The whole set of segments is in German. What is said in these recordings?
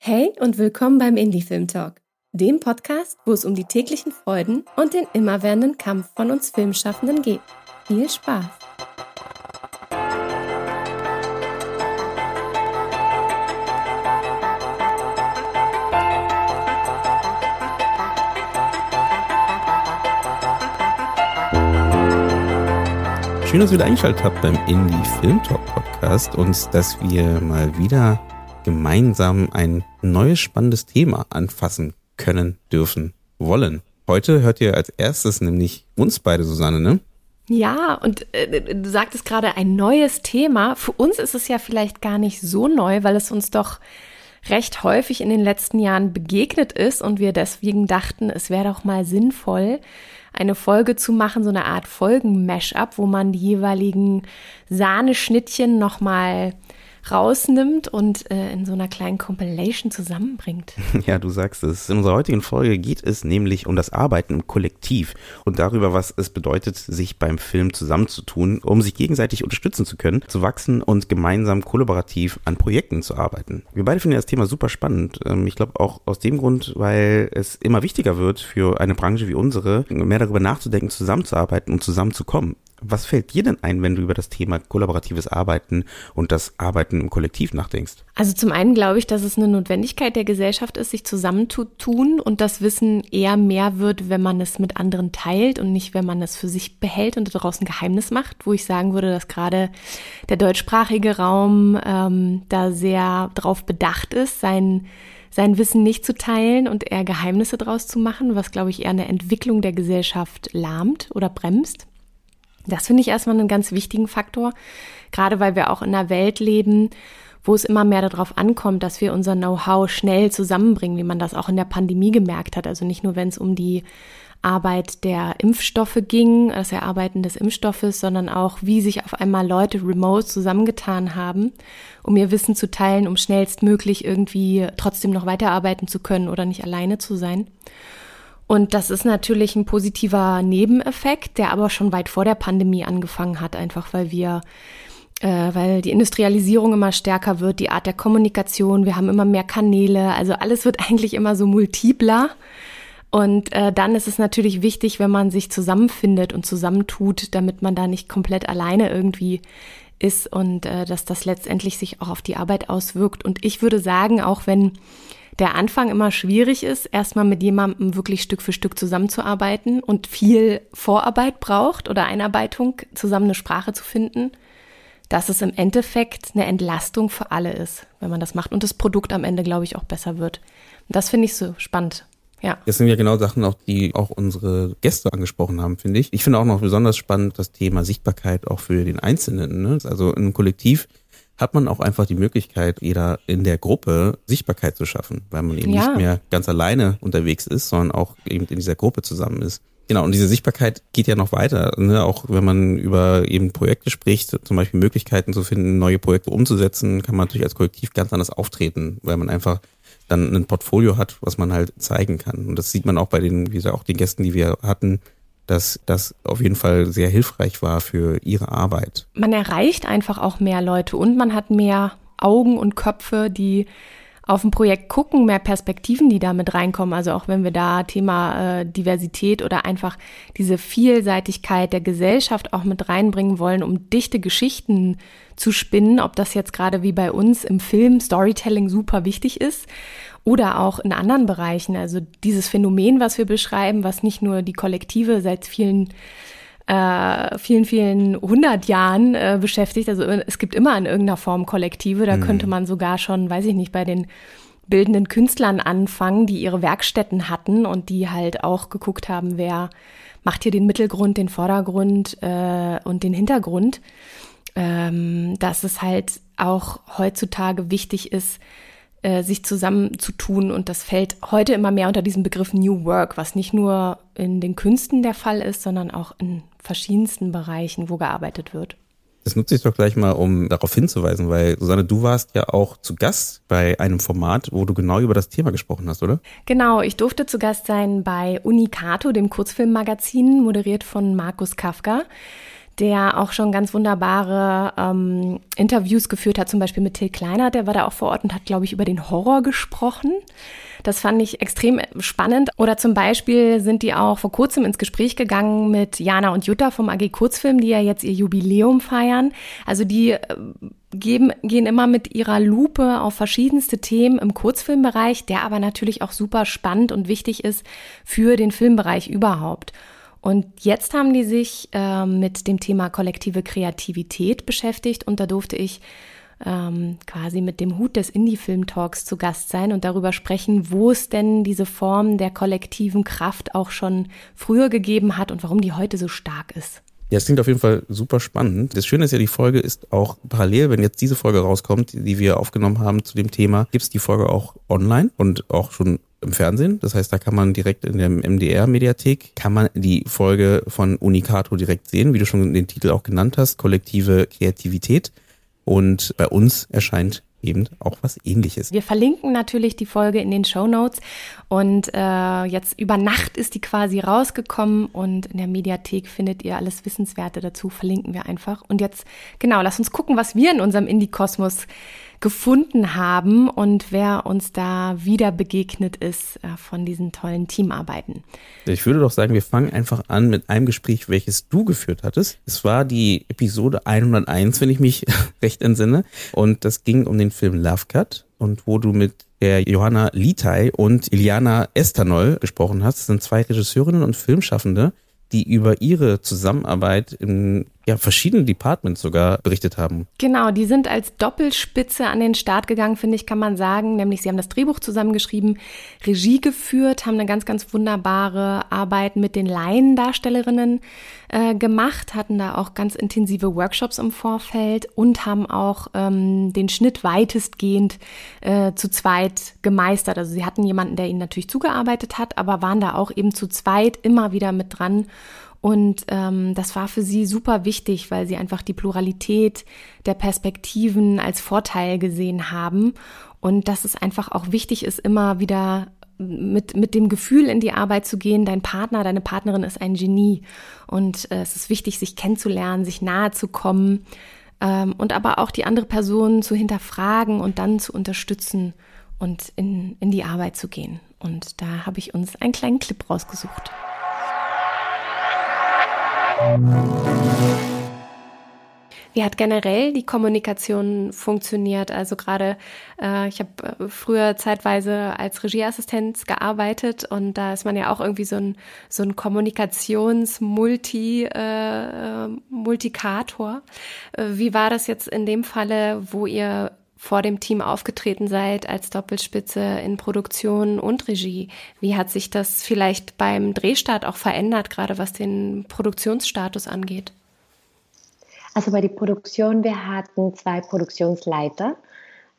Hey und willkommen beim Indie Film Talk, dem Podcast, wo es um die täglichen Freuden und den immerwährenden Kampf von uns Filmschaffenden geht. Viel Spaß! Schön, dass ihr wieder eingeschaltet habt beim Indie Film Talk Podcast und dass wir mal wieder gemeinsam ein neues spannendes Thema anfassen können, dürfen, wollen. Heute hört ihr als erstes nämlich uns beide, Susanne, ne? Ja, und äh, du sagtest gerade ein neues Thema. Für uns ist es ja vielleicht gar nicht so neu, weil es uns doch recht häufig in den letzten Jahren begegnet ist und wir deswegen dachten, es wäre doch mal sinnvoll, eine Folge zu machen, so eine Art Folgen-Mash-up, wo man die jeweiligen Sahneschnittchen nochmal rausnimmt und äh, in so einer kleinen Compilation zusammenbringt. Ja, du sagst es. In unserer heutigen Folge geht es nämlich um das Arbeiten im Kollektiv und darüber, was es bedeutet, sich beim Film zusammenzutun, um sich gegenseitig unterstützen zu können, zu wachsen und gemeinsam kollaborativ an Projekten zu arbeiten. Wir beide finden das Thema super spannend. Ähm, ich glaube auch aus dem Grund, weil es immer wichtiger wird für eine Branche wie unsere, mehr darüber nachzudenken, zusammenzuarbeiten und zusammenzukommen. Was fällt dir denn ein, wenn du über das Thema kollaboratives Arbeiten und das Arbeiten im Kollektiv nachdenkst? Also zum einen glaube ich, dass es eine Notwendigkeit der Gesellschaft ist, sich zusammenzutun und das Wissen eher mehr wird, wenn man es mit anderen teilt und nicht, wenn man es für sich behält und daraus ein Geheimnis macht, wo ich sagen würde, dass gerade der deutschsprachige Raum ähm, da sehr darauf bedacht ist, sein sein Wissen nicht zu teilen und eher Geheimnisse draus zu machen, was, glaube ich, eher eine Entwicklung der Gesellschaft lahmt oder bremst. Das finde ich erstmal einen ganz wichtigen Faktor, gerade weil wir auch in einer Welt leben, wo es immer mehr darauf ankommt, dass wir unser Know-how schnell zusammenbringen, wie man das auch in der Pandemie gemerkt hat. Also nicht nur, wenn es um die Arbeit der Impfstoffe ging, das Erarbeiten des Impfstoffes, sondern auch, wie sich auf einmal Leute remote zusammengetan haben, um ihr Wissen zu teilen, um schnellstmöglich irgendwie trotzdem noch weiterarbeiten zu können oder nicht alleine zu sein. Und das ist natürlich ein positiver Nebeneffekt, der aber schon weit vor der Pandemie angefangen hat, einfach weil wir äh, weil die Industrialisierung immer stärker wird, die Art der Kommunikation, wir haben immer mehr Kanäle, also alles wird eigentlich immer so multipler. Und äh, dann ist es natürlich wichtig, wenn man sich zusammenfindet und zusammentut, damit man da nicht komplett alleine irgendwie ist und äh, dass das letztendlich sich auch auf die Arbeit auswirkt. Und ich würde sagen, auch wenn der Anfang immer schwierig ist, erstmal mit jemandem wirklich Stück für Stück zusammenzuarbeiten und viel Vorarbeit braucht oder Einarbeitung, zusammen eine Sprache zu finden, dass es im Endeffekt eine Entlastung für alle ist, wenn man das macht und das Produkt am Ende, glaube ich, auch besser wird. Das finde ich so spannend. Ja. Das sind ja genau Sachen, auch die auch unsere Gäste angesprochen haben, finde ich. Ich finde auch noch besonders spannend das Thema Sichtbarkeit auch für den Einzelnen. Ne? Also im Kollektiv hat man auch einfach die Möglichkeit, jeder in der Gruppe Sichtbarkeit zu schaffen, weil man eben ja. nicht mehr ganz alleine unterwegs ist, sondern auch eben in dieser Gruppe zusammen ist. Genau, und diese Sichtbarkeit geht ja noch weiter, ne? auch wenn man über eben Projekte spricht, zum Beispiel Möglichkeiten zu finden, neue Projekte umzusetzen, kann man natürlich als Kollektiv ganz anders auftreten, weil man einfach dann ein Portfolio hat, was man halt zeigen kann. Und das sieht man auch bei den, wie gesagt, auch den Gästen, die wir hatten, dass das auf jeden Fall sehr hilfreich war für ihre Arbeit. Man erreicht einfach auch mehr Leute und man hat mehr Augen und Köpfe, die auf ein Projekt gucken, mehr Perspektiven, die da mit reinkommen. Also auch wenn wir da Thema äh, Diversität oder einfach diese Vielseitigkeit der Gesellschaft auch mit reinbringen wollen, um dichte Geschichten zu spinnen, ob das jetzt gerade wie bei uns im Film Storytelling super wichtig ist oder auch in anderen Bereichen. Also dieses Phänomen, was wir beschreiben, was nicht nur die Kollektive seit vielen äh, vielen, vielen hundert Jahren äh, beschäftigt. Also es gibt immer in irgendeiner Form Kollektive. Da mhm. könnte man sogar schon, weiß ich nicht, bei den bildenden Künstlern anfangen, die ihre Werkstätten hatten und die halt auch geguckt haben, wer macht hier den Mittelgrund, den Vordergrund äh, und den Hintergrund. Ähm, dass es halt auch heutzutage wichtig ist, äh, sich zusammenzutun. Und das fällt heute immer mehr unter diesen Begriff New Work, was nicht nur in den Künsten der Fall ist, sondern auch in verschiedensten Bereichen, wo gearbeitet wird. Das nutze ich doch gleich mal, um darauf hinzuweisen, weil Susanne, du warst ja auch zu Gast bei einem Format, wo du genau über das Thema gesprochen hast, oder? Genau, ich durfte zu Gast sein bei Unicato, dem Kurzfilmmagazin, moderiert von Markus Kafka. Der auch schon ganz wunderbare ähm, Interviews geführt hat, zum Beispiel mit Till Kleiner, der war da auch vor Ort und hat, glaube ich, über den Horror gesprochen. Das fand ich extrem spannend. Oder zum Beispiel sind die auch vor kurzem ins Gespräch gegangen mit Jana und Jutta vom AG Kurzfilm, die ja jetzt ihr Jubiläum feiern. Also die äh, geben, gehen immer mit ihrer Lupe auf verschiedenste Themen im Kurzfilmbereich, der aber natürlich auch super spannend und wichtig ist für den Filmbereich überhaupt. Und jetzt haben die sich äh, mit dem Thema kollektive Kreativität beschäftigt und da durfte ich ähm, quasi mit dem Hut des Indie-Film-Talks zu Gast sein und darüber sprechen, wo es denn diese Form der kollektiven Kraft auch schon früher gegeben hat und warum die heute so stark ist. Ja, es klingt auf jeden Fall super spannend. Das Schöne ist ja, die Folge ist auch parallel, wenn jetzt diese Folge rauskommt, die wir aufgenommen haben zu dem Thema, gibt's die Folge auch online und auch schon im Fernsehen. Das heißt, da kann man direkt in der MDR-Mediathek, kann man die Folge von Unicato direkt sehen, wie du schon den Titel auch genannt hast, kollektive Kreativität. Und bei uns erscheint eben auch was ähnliches. Wir verlinken natürlich die Folge in den Show Notes und äh, jetzt über Nacht ist die quasi rausgekommen und in der Mediathek findet ihr alles Wissenswerte dazu, verlinken wir einfach. Und jetzt, genau, lass uns gucken, was wir in unserem Indie-Kosmos gefunden haben und wer uns da wieder begegnet ist äh, von diesen tollen Teamarbeiten. Ich würde doch sagen, wir fangen einfach an mit einem Gespräch, welches du geführt hattest. Es war die Episode 101, wenn ich mich recht entsinne. Und das ging um den Film Love Cut und wo du mit der Johanna Litai und Iliana Estanol gesprochen hast. Das sind zwei Regisseurinnen und Filmschaffende, die über ihre Zusammenarbeit in ja, verschiedenen Departments sogar berichtet haben. Genau, die sind als Doppelspitze an den Start gegangen, finde ich, kann man sagen. Nämlich sie haben das Drehbuch zusammengeschrieben, Regie geführt, haben eine ganz, ganz wunderbare Arbeit mit den Laiendarstellerinnen äh, gemacht, hatten da auch ganz intensive Workshops im Vorfeld und haben auch ähm, den Schnitt weitestgehend äh, zu zweit gemeistert. Also sie hatten jemanden, der ihnen natürlich zugearbeitet hat, aber waren da auch eben zu zweit immer wieder mit dran und ähm, das war für sie super wichtig, weil sie einfach die Pluralität der Perspektiven als Vorteil gesehen haben. Und dass es einfach auch wichtig ist, immer wieder mit, mit dem Gefühl in die Arbeit zu gehen, dein Partner, deine Partnerin ist ein Genie. Und äh, es ist wichtig, sich kennenzulernen, sich nahe zu kommen ähm, und aber auch die andere Person zu hinterfragen und dann zu unterstützen und in, in die Arbeit zu gehen. Und da habe ich uns einen kleinen Clip rausgesucht. Wie hat generell die Kommunikation funktioniert? Also gerade, äh, ich habe äh, früher zeitweise als Regieassistenz gearbeitet und da ist man ja auch irgendwie so ein, so ein Kommunikations-Multi, äh, Multikator. Äh, wie war das jetzt in dem Falle, wo ihr vor dem Team aufgetreten seid als Doppelspitze in Produktion und Regie. Wie hat sich das vielleicht beim Drehstart auch verändert, gerade was den Produktionsstatus angeht? Also bei der Produktion, wir hatten zwei Produktionsleiter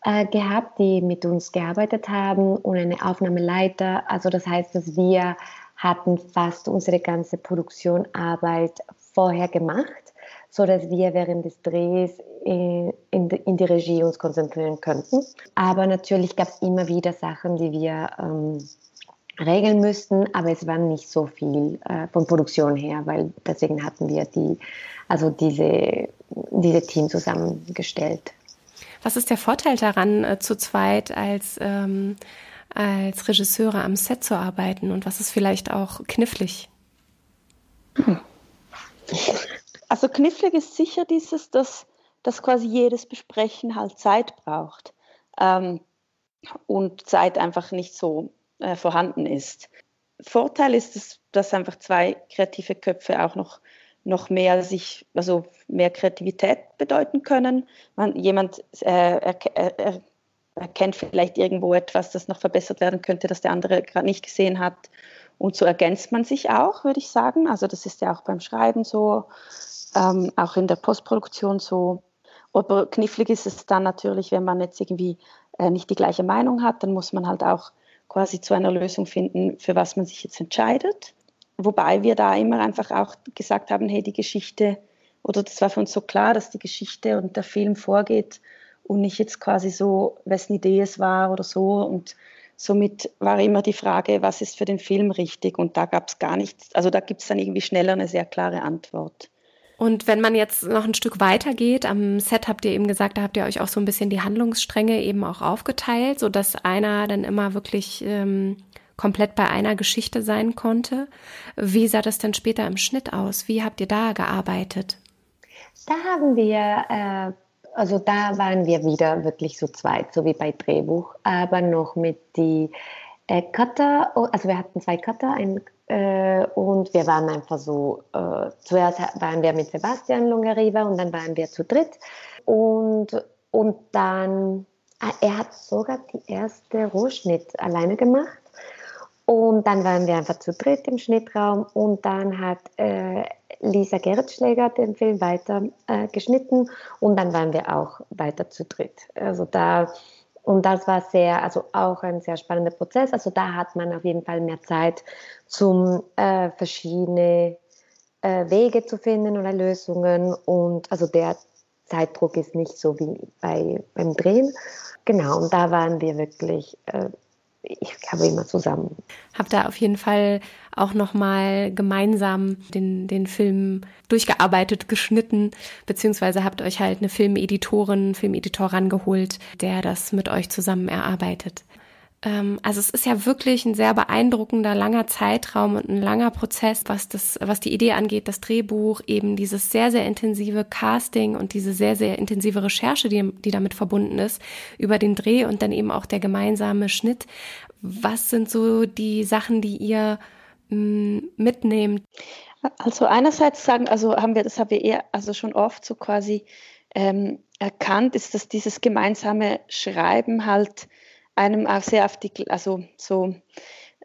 äh, gehabt, die mit uns gearbeitet haben und eine Aufnahmeleiter. Also das heißt, dass wir hatten fast unsere ganze Produktionarbeit vorher gemacht so dass wir während des Drehs in, in, in die Regie uns konzentrieren könnten. Aber natürlich gab es immer wieder Sachen, die wir ähm, regeln müssten, aber es war nicht so viel äh, von Produktion her, weil deswegen hatten wir die, also diese, diese Team zusammengestellt. Was ist der Vorteil daran, äh, zu zweit als, ähm, als Regisseure am Set zu arbeiten und was ist vielleicht auch knifflig? Hm. Also knifflig ist sicher dieses, dass, dass quasi jedes Besprechen halt Zeit braucht ähm, und Zeit einfach nicht so äh, vorhanden ist. Vorteil ist, dass, dass einfach zwei kreative Köpfe auch noch, noch mehr sich, also mehr Kreativität bedeuten können. Man, jemand äh, er, er, erkennt vielleicht irgendwo etwas, das noch verbessert werden könnte, das der andere gerade nicht gesehen hat. Und so ergänzt man sich auch, würde ich sagen. Also das ist ja auch beim Schreiben so ähm, auch in der Postproduktion so. Aber knifflig ist es dann natürlich, wenn man jetzt irgendwie äh, nicht die gleiche Meinung hat, dann muss man halt auch quasi zu einer Lösung finden, für was man sich jetzt entscheidet. Wobei wir da immer einfach auch gesagt haben, hey, die Geschichte, oder das war für uns so klar, dass die Geschichte und der Film vorgeht und nicht jetzt quasi so, wessen Idee es war oder so. Und somit war immer die Frage, was ist für den Film richtig? Und da gab es gar nichts, also da gibt es dann irgendwie schneller eine sehr klare Antwort. Und wenn man jetzt noch ein Stück weiter geht, am Set habt ihr eben gesagt, da habt ihr euch auch so ein bisschen die Handlungsstränge eben auch aufgeteilt, so dass einer dann immer wirklich ähm, komplett bei einer Geschichte sein konnte. Wie sah das denn später im Schnitt aus? Wie habt ihr da gearbeitet? Da haben wir, äh, also da waren wir wieder wirklich so zweit, so wie bei Drehbuch, aber noch mit die äh, Cutter, oh, also wir hatten zwei Cutter, ein äh, und wir waren einfach so, äh, zuerst waren wir mit Sebastian Longariva und dann waren wir zu dritt. Und, und dann, ah, er hat sogar die erste Rohschnitt alleine gemacht. Und dann waren wir einfach zu dritt im Schnittraum und dann hat äh, Lisa Gerritschläger den Film weiter äh, geschnitten und dann waren wir auch weiter zu dritt. Also da und das war sehr, also auch ein sehr spannender Prozess. Also da hat man auf jeden Fall mehr Zeit, zum äh, verschiedene äh, Wege zu finden oder Lösungen. Und also der Zeitdruck ist nicht so wie bei, beim Drehen. Genau, und da waren wir wirklich äh, ich glaube immer zusammen. Habt da auf jeden Fall auch nochmal gemeinsam den, den Film durchgearbeitet, geschnitten, beziehungsweise habt euch halt eine Filmeditorin, Filmeditor rangeholt, der das mit euch zusammen erarbeitet. Ähm, also es ist ja wirklich ein sehr beeindruckender langer Zeitraum und ein langer Prozess, was das, was die Idee angeht, das Drehbuch, eben dieses sehr, sehr intensive Casting und diese sehr, sehr intensive Recherche, die, die damit verbunden ist, über den Dreh und dann eben auch der gemeinsame Schnitt. Was sind so die Sachen, die ihr mh, mm, mitnehmt? Also einerseits sagen, also haben wir, das haben wir eher, also schon oft so quasi ähm, erkannt, ist, dass dieses gemeinsame Schreiben halt einem auch sehr auf die, also so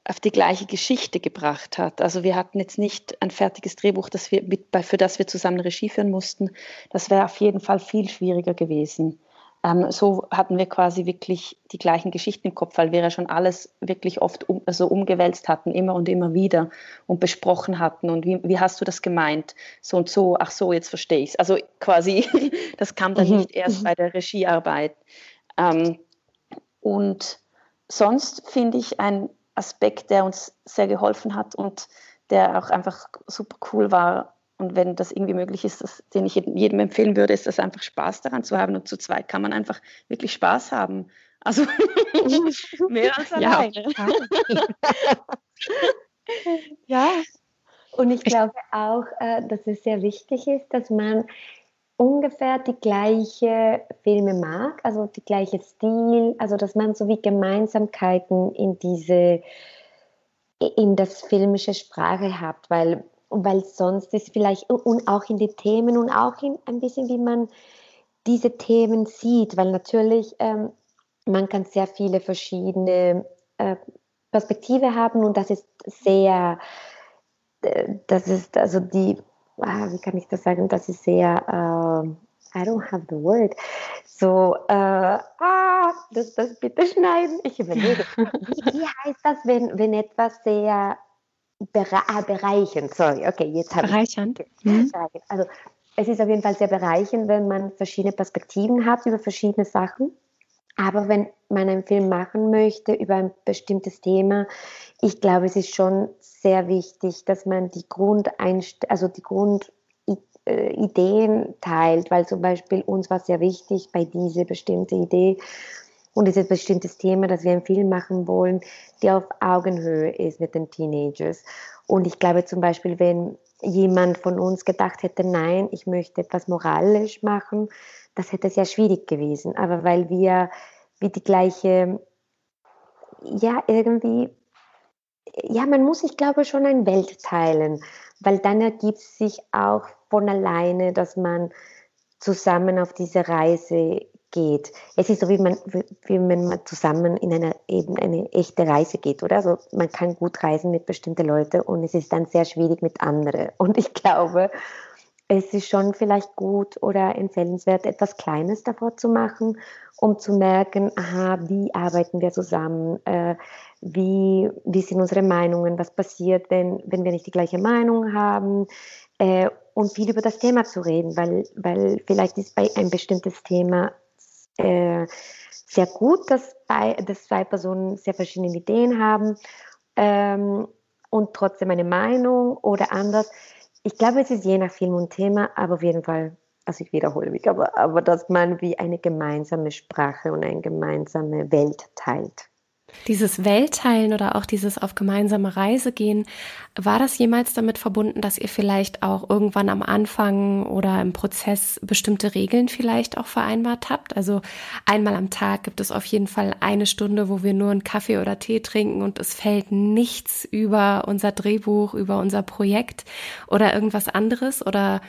auf die gleiche Geschichte gebracht hat. Also wir hatten jetzt nicht ein fertiges Drehbuch, das wir mit, für das wir zusammen Regie führen mussten. Das wäre auf jeden Fall viel schwieriger gewesen. Ähm, so hatten wir quasi wirklich die gleichen Geschichten im Kopf, weil wir ja schon alles wirklich oft um, also umgewälzt hatten, immer und immer wieder und besprochen hatten. Und wie, wie hast du das gemeint? So und so, ach so, jetzt verstehe ich es. Also quasi, das kam dann mhm. nicht erst bei der Regiearbeit. Ähm, und sonst finde ich ein Aspekt, der uns sehr geholfen hat und der auch einfach super cool war. Und wenn das irgendwie möglich ist, das, den ich jedem empfehlen würde, ist das einfach Spaß daran zu haben. Und zu zweit kann man einfach wirklich Spaß haben. Also mehr als alleine. ja. Und ich glaube auch, äh, dass es sehr wichtig ist, dass man ungefähr die gleiche Filme mag, also die gleiche Stil, also dass man so wie Gemeinsamkeiten in diese in das filmische Sprache hat, weil weil sonst ist vielleicht und auch in die Themen und auch in ein bisschen wie man diese Themen sieht, weil natürlich ähm, man kann sehr viele verschiedene äh, Perspektive haben und das ist sehr äh, das ist also die ah, wie kann ich das sagen, das ist sehr, äh, I don't have the word, so, äh, ah, das, das bitte schneiden, ich überlege. wie, heißt das, wenn, wenn etwas sehr ah, bereichend, sorry, okay, jetzt habe ich. Bereichernd. Mhm. Also, es ist auf jeden Fall sehr bereichend, wenn man verschiedene Perspektiven hat über verschiedene Sachen. Aber wenn man einen Film machen möchte über ein bestimmtes Thema, ich glaube, es ist schon sehr wichtig, dass man die Grundeinst also die Grundideen äh, teilt, weil zum Beispiel uns war sehr wichtig bei dieser bestimmten Idee und dieses bestimmtes Thema, dass wir einen Film machen wollen, der auf Augenhöhe ist mit den Teenagers. Und ich glaube zum Beispiel, wenn jemand von uns gedacht hätte, nein, ich möchte etwas moralisch machen, das hätte sehr schwierig gewesen. Aber weil wir wie die gleiche, ja, irgendwie ja, man muss, ich glaube, schon ein Welt teilen, weil dann ergibt sich auch von alleine, dass man zusammen auf diese Reise geht. Es ist so, wie man, wie wenn man zusammen in eine, eben eine echte Reise geht, oder? Also man kann gut reisen mit bestimmten Leuten und es ist dann sehr schwierig mit anderen. Und ich glaube, es ist schon vielleicht gut oder empfehlenswert, etwas Kleines davor zu machen, um zu merken, aha, wie arbeiten wir zusammen, äh, wie, wie sind unsere Meinungen, was passiert, wenn, wenn wir nicht die gleiche Meinung haben äh, und viel über das Thema zu reden, weil, weil vielleicht ist bei ein bestimmtes Thema äh, sehr gut, dass, bei, dass zwei Personen sehr verschiedene Ideen haben ähm, und trotzdem eine Meinung oder anders ich glaube, es ist je nach Film und Thema, aber auf jeden Fall, also ich wiederhole mich, aber, aber dass man wie eine gemeinsame Sprache und eine gemeinsame Welt teilt. Dieses Weltteilen oder auch dieses auf gemeinsame Reise gehen, war das jemals damit verbunden, dass ihr vielleicht auch irgendwann am Anfang oder im Prozess bestimmte Regeln vielleicht auch vereinbart habt? Also einmal am Tag gibt es auf jeden Fall eine Stunde, wo wir nur einen Kaffee oder Tee trinken und es fällt nichts über unser Drehbuch, über unser Projekt oder irgendwas anderes oder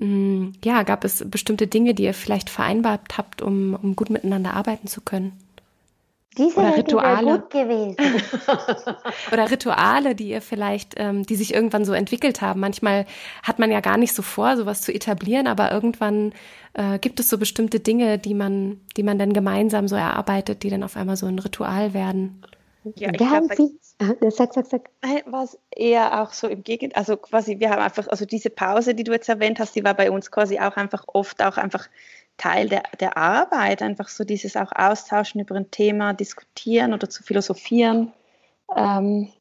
mm, ja, gab es bestimmte Dinge, die ihr vielleicht vereinbart habt, um, um gut miteinander arbeiten zu können? Diese oder Rituale. Gut gewesen. oder Rituale, die ihr vielleicht, ähm, die sich irgendwann so entwickelt haben. Manchmal hat man ja gar nicht so vor, sowas zu etablieren, aber irgendwann äh, gibt es so bestimmte Dinge, die man, die man dann gemeinsam so erarbeitet, die dann auf einmal so ein Ritual werden. Ja, ich glaube, ah, sag, sag, sag. War es eher auch so im Gegenteil, also quasi, wir haben einfach, also diese Pause, die du jetzt erwähnt hast, die war bei uns quasi auch einfach oft auch einfach Teil der, der Arbeit, einfach so dieses auch Austauschen über ein Thema, diskutieren oder zu philosophieren, ähm,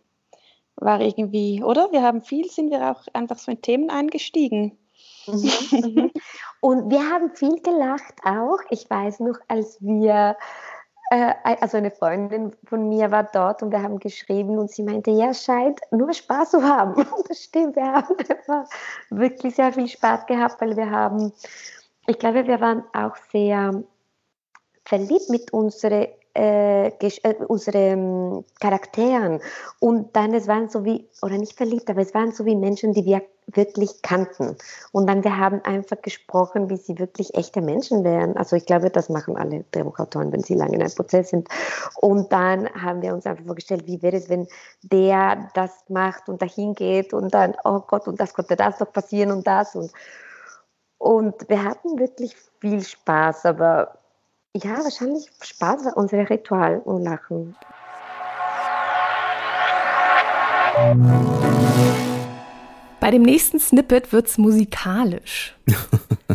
war irgendwie, oder? Wir haben viel, sind wir auch einfach so in Themen eingestiegen. Mhm, mhm. Und wir haben viel gelacht auch. Ich weiß noch, als wir, äh, also eine Freundin von mir war dort und wir haben geschrieben und sie meinte, ja, scheint nur Spaß zu haben. Das stimmt, wir haben wirklich sehr viel Spaß gehabt, weil wir haben ich glaube, wir waren auch sehr verliebt mit unseren äh, äh, unsere Charakteren. Und dann, es waren so wie, oder nicht verliebt, aber es waren so wie Menschen, die wir wirklich kannten. Und dann, wir haben einfach gesprochen, wie sie wirklich echte Menschen wären. Also ich glaube, das machen alle Drehbuchautoren, wenn sie lange in einem Prozess sind. Und dann haben wir uns einfach vorgestellt, wie wäre es, wenn der das macht und dahin geht und dann, oh Gott, und das konnte das doch passieren und das und und wir hatten wirklich viel Spaß, aber ja, wahrscheinlich Spaß war unser Ritual und Lachen. Bei dem nächsten Snippet wird es musikalisch.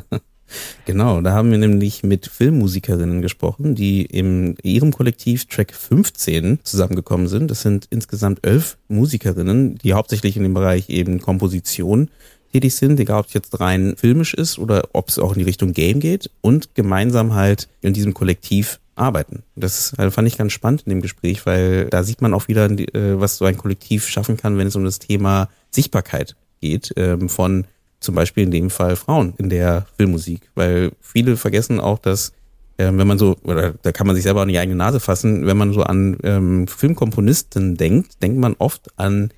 genau, da haben wir nämlich mit Filmmusikerinnen gesprochen, die in ihrem Kollektiv Track 15 zusammengekommen sind. Das sind insgesamt elf Musikerinnen, die hauptsächlich in dem Bereich eben Komposition tätig sind, egal ob es jetzt rein filmisch ist oder ob es auch in die Richtung Game geht und gemeinsam halt in diesem Kollektiv arbeiten. Das fand ich ganz spannend in dem Gespräch, weil da sieht man auch wieder, äh, was so ein Kollektiv schaffen kann, wenn es um das Thema Sichtbarkeit geht, ähm, von zum Beispiel in dem Fall Frauen in der Filmmusik, weil viele vergessen auch, dass ähm, wenn man so, oder da kann man sich selber an die eigene Nase fassen, wenn man so an ähm, Filmkomponisten denkt, denkt man oft an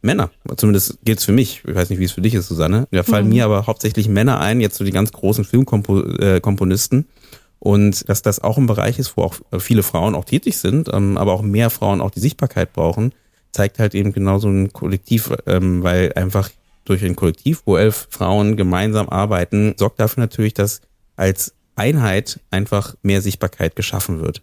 Männer. Zumindest gilt es für mich. Ich weiß nicht, wie es für dich ist, Susanne. Da fallen mhm. mir aber hauptsächlich Männer ein, jetzt so die ganz großen Filmkomponisten. Und dass das auch ein Bereich ist, wo auch viele Frauen auch tätig sind, ähm, aber auch mehr Frauen auch die Sichtbarkeit brauchen, zeigt halt eben genau so ein Kollektiv, ähm, weil einfach durch ein Kollektiv, wo elf Frauen gemeinsam arbeiten, sorgt dafür natürlich, dass als Einheit einfach mehr Sichtbarkeit geschaffen wird.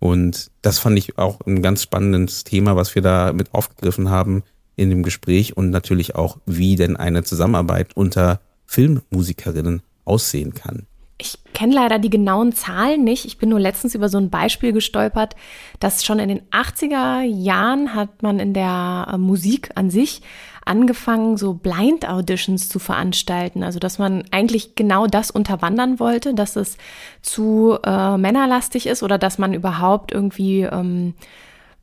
Und das fand ich auch ein ganz spannendes Thema, was wir da mit aufgegriffen haben, in dem Gespräch und natürlich auch, wie denn eine Zusammenarbeit unter Filmmusikerinnen aussehen kann. Ich kenne leider die genauen Zahlen nicht. Ich bin nur letztens über so ein Beispiel gestolpert, dass schon in den 80er Jahren hat man in der äh, Musik an sich angefangen, so Blind Auditions zu veranstalten. Also, dass man eigentlich genau das unterwandern wollte, dass es zu äh, männerlastig ist oder dass man überhaupt irgendwie ähm,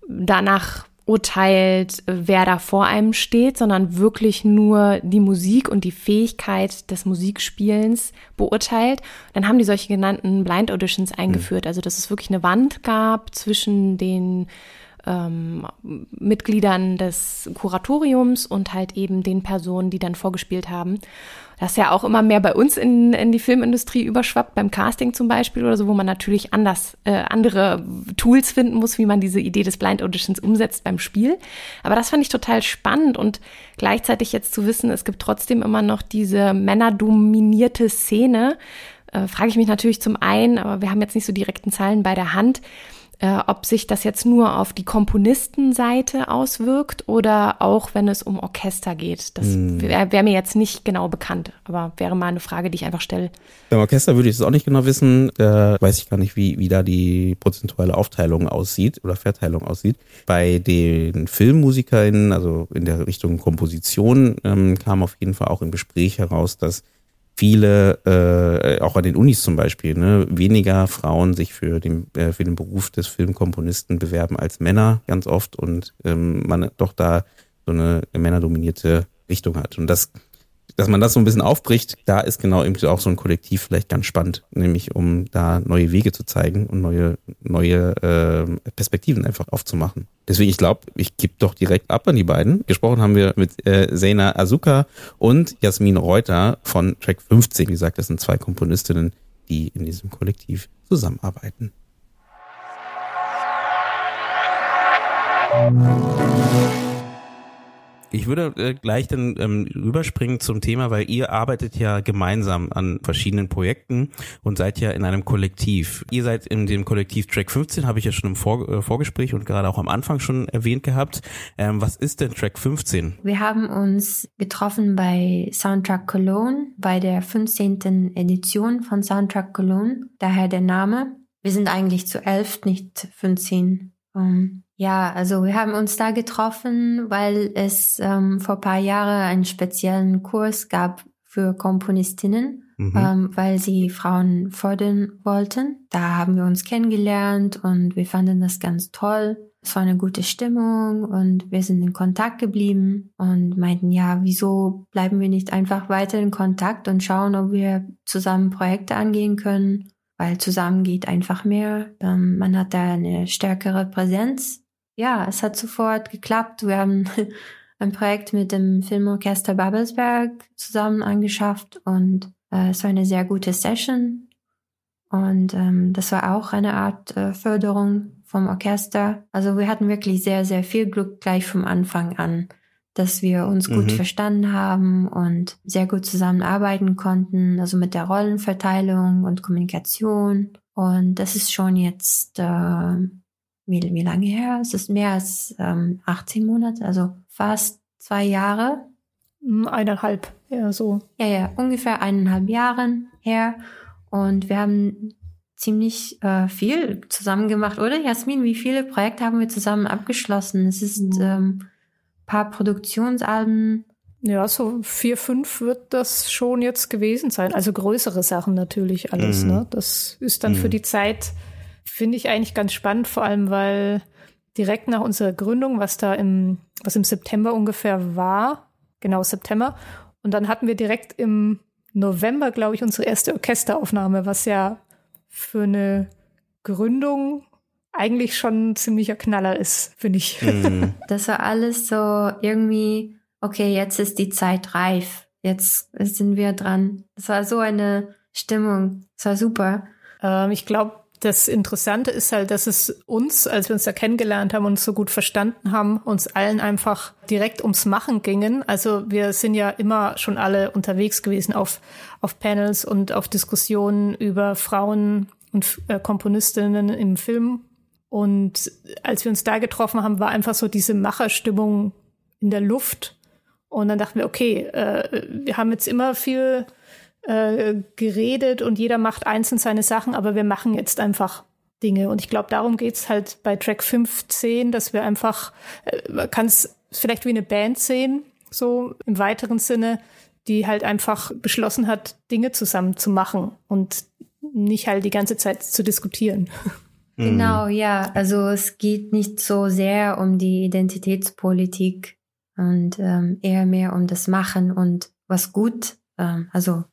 danach urteilt, wer da vor einem steht, sondern wirklich nur die Musik und die Fähigkeit des Musikspielens beurteilt. Dann haben die solche genannten Blind Auditions eingeführt, mhm. also dass es wirklich eine Wand gab zwischen den ähm, Mitgliedern des Kuratoriums und halt eben den Personen, die dann vorgespielt haben. Das ist ja auch immer mehr bei uns in, in die Filmindustrie überschwappt, beim Casting zum Beispiel oder so, wo man natürlich anders äh, andere Tools finden muss, wie man diese Idee des Blind Auditions umsetzt beim Spiel. Aber das fand ich total spannend und gleichzeitig jetzt zu wissen, es gibt trotzdem immer noch diese männerdominierte Szene. Äh, frage ich mich natürlich zum einen, aber wir haben jetzt nicht so direkten Zahlen bei der Hand äh, ob sich das jetzt nur auf die Komponistenseite auswirkt oder auch wenn es um Orchester geht. Das hm. wäre wär mir jetzt nicht genau bekannt, aber wäre mal eine Frage, die ich einfach stelle. Beim Orchester würde ich es auch nicht genau wissen. Da weiß ich gar nicht, wie, wie da die prozentuale Aufteilung aussieht oder Verteilung aussieht. Bei den Filmmusikerinnen, also in der Richtung Komposition, ähm, kam auf jeden Fall auch im Gespräch heraus, dass viele, äh, auch an den Unis zum Beispiel, ne, weniger Frauen sich für den, äh, für den Beruf des Filmkomponisten bewerben als Männer ganz oft und ähm, man doch da so eine männerdominierte Richtung hat. Und das dass man das so ein bisschen aufbricht, da ist genau eben auch so ein Kollektiv vielleicht ganz spannend, nämlich um da neue Wege zu zeigen und neue, neue äh, Perspektiven einfach aufzumachen. Deswegen, ich glaube, ich gebe doch direkt ab an die beiden. Gesprochen haben wir mit äh, Zeina Azuka und Jasmin Reuter von Track 15. Wie gesagt, das sind zwei Komponistinnen, die in diesem Kollektiv zusammenarbeiten. Ich würde äh, gleich dann ähm, rüberspringen zum Thema, weil ihr arbeitet ja gemeinsam an verschiedenen Projekten und seid ja in einem Kollektiv. Ihr seid in dem Kollektiv Track 15, habe ich ja schon im Vor äh, Vorgespräch und gerade auch am Anfang schon erwähnt gehabt. Ähm, was ist denn Track 15? Wir haben uns getroffen bei Soundtrack Cologne, bei der 15. Edition von Soundtrack Cologne, daher der Name. Wir sind eigentlich zu elf, nicht 15. Um, ähm, ja, also wir haben uns da getroffen, weil es ähm, vor paar Jahren einen speziellen Kurs gab für Komponistinnen, mhm. ähm, weil sie Frauen fördern wollten. Da haben wir uns kennengelernt und wir fanden das ganz toll. Es war eine gute Stimmung und wir sind in Kontakt geblieben und meinten, ja, wieso bleiben wir nicht einfach weiter in Kontakt und schauen, ob wir zusammen Projekte angehen können, weil zusammen geht einfach mehr. Ähm, man hat da eine stärkere Präsenz ja, es hat sofort geklappt. Wir haben ein Projekt mit dem Filmorchester Babelsberg zusammen angeschafft und äh, es war eine sehr gute Session. Und ähm, das war auch eine Art äh, Förderung vom Orchester. Also wir hatten wirklich sehr, sehr viel Glück gleich vom Anfang an, dass wir uns gut mhm. verstanden haben und sehr gut zusammenarbeiten konnten, also mit der Rollenverteilung und Kommunikation. Und das ist schon jetzt äh, wie, wie lange her? Es ist mehr als ähm, 18 Monate, also fast zwei Jahre. Hm, eineinhalb, ja, so. Ja, ja, ungefähr eineinhalb Jahren her. Und wir haben ziemlich äh, viel zusammen gemacht, oder Jasmin? Wie viele Projekte haben wir zusammen abgeschlossen? Es ist mhm. ähm, paar Produktionsalben. Ja, so vier, fünf wird das schon jetzt gewesen sein. Also größere Sachen natürlich alles. Mhm. Ne? Das ist dann mhm. für die Zeit finde ich eigentlich ganz spannend, vor allem weil direkt nach unserer Gründung, was da im, was im September ungefähr war, genau September, und dann hatten wir direkt im November, glaube ich, unsere erste Orchesteraufnahme, was ja für eine Gründung eigentlich schon ein ziemlicher Knaller ist, finde ich. Mhm. Das war alles so irgendwie, okay, jetzt ist die Zeit reif. Jetzt sind wir dran. Das war so eine Stimmung. Das war super. Ähm, ich glaube, das Interessante ist halt, dass es uns, als wir uns da kennengelernt haben und so gut verstanden haben, uns allen einfach direkt ums Machen gingen. Also wir sind ja immer schon alle unterwegs gewesen auf, auf Panels und auf Diskussionen über Frauen und äh, Komponistinnen im Film. Und als wir uns da getroffen haben, war einfach so diese Macherstimmung in der Luft. Und dann dachten wir, okay, äh, wir haben jetzt immer viel äh, geredet und jeder macht einzeln seine Sachen, aber wir machen jetzt einfach Dinge. Und ich glaube, darum geht's halt bei Track 15, dass wir einfach, äh, man kann es vielleicht wie eine Band sehen, so im weiteren Sinne, die halt einfach beschlossen hat, Dinge zusammen zu machen und nicht halt die ganze Zeit zu diskutieren. Genau, ja. Also es geht nicht so sehr um die Identitätspolitik und ähm, eher mehr um das Machen und was gut, ähm, also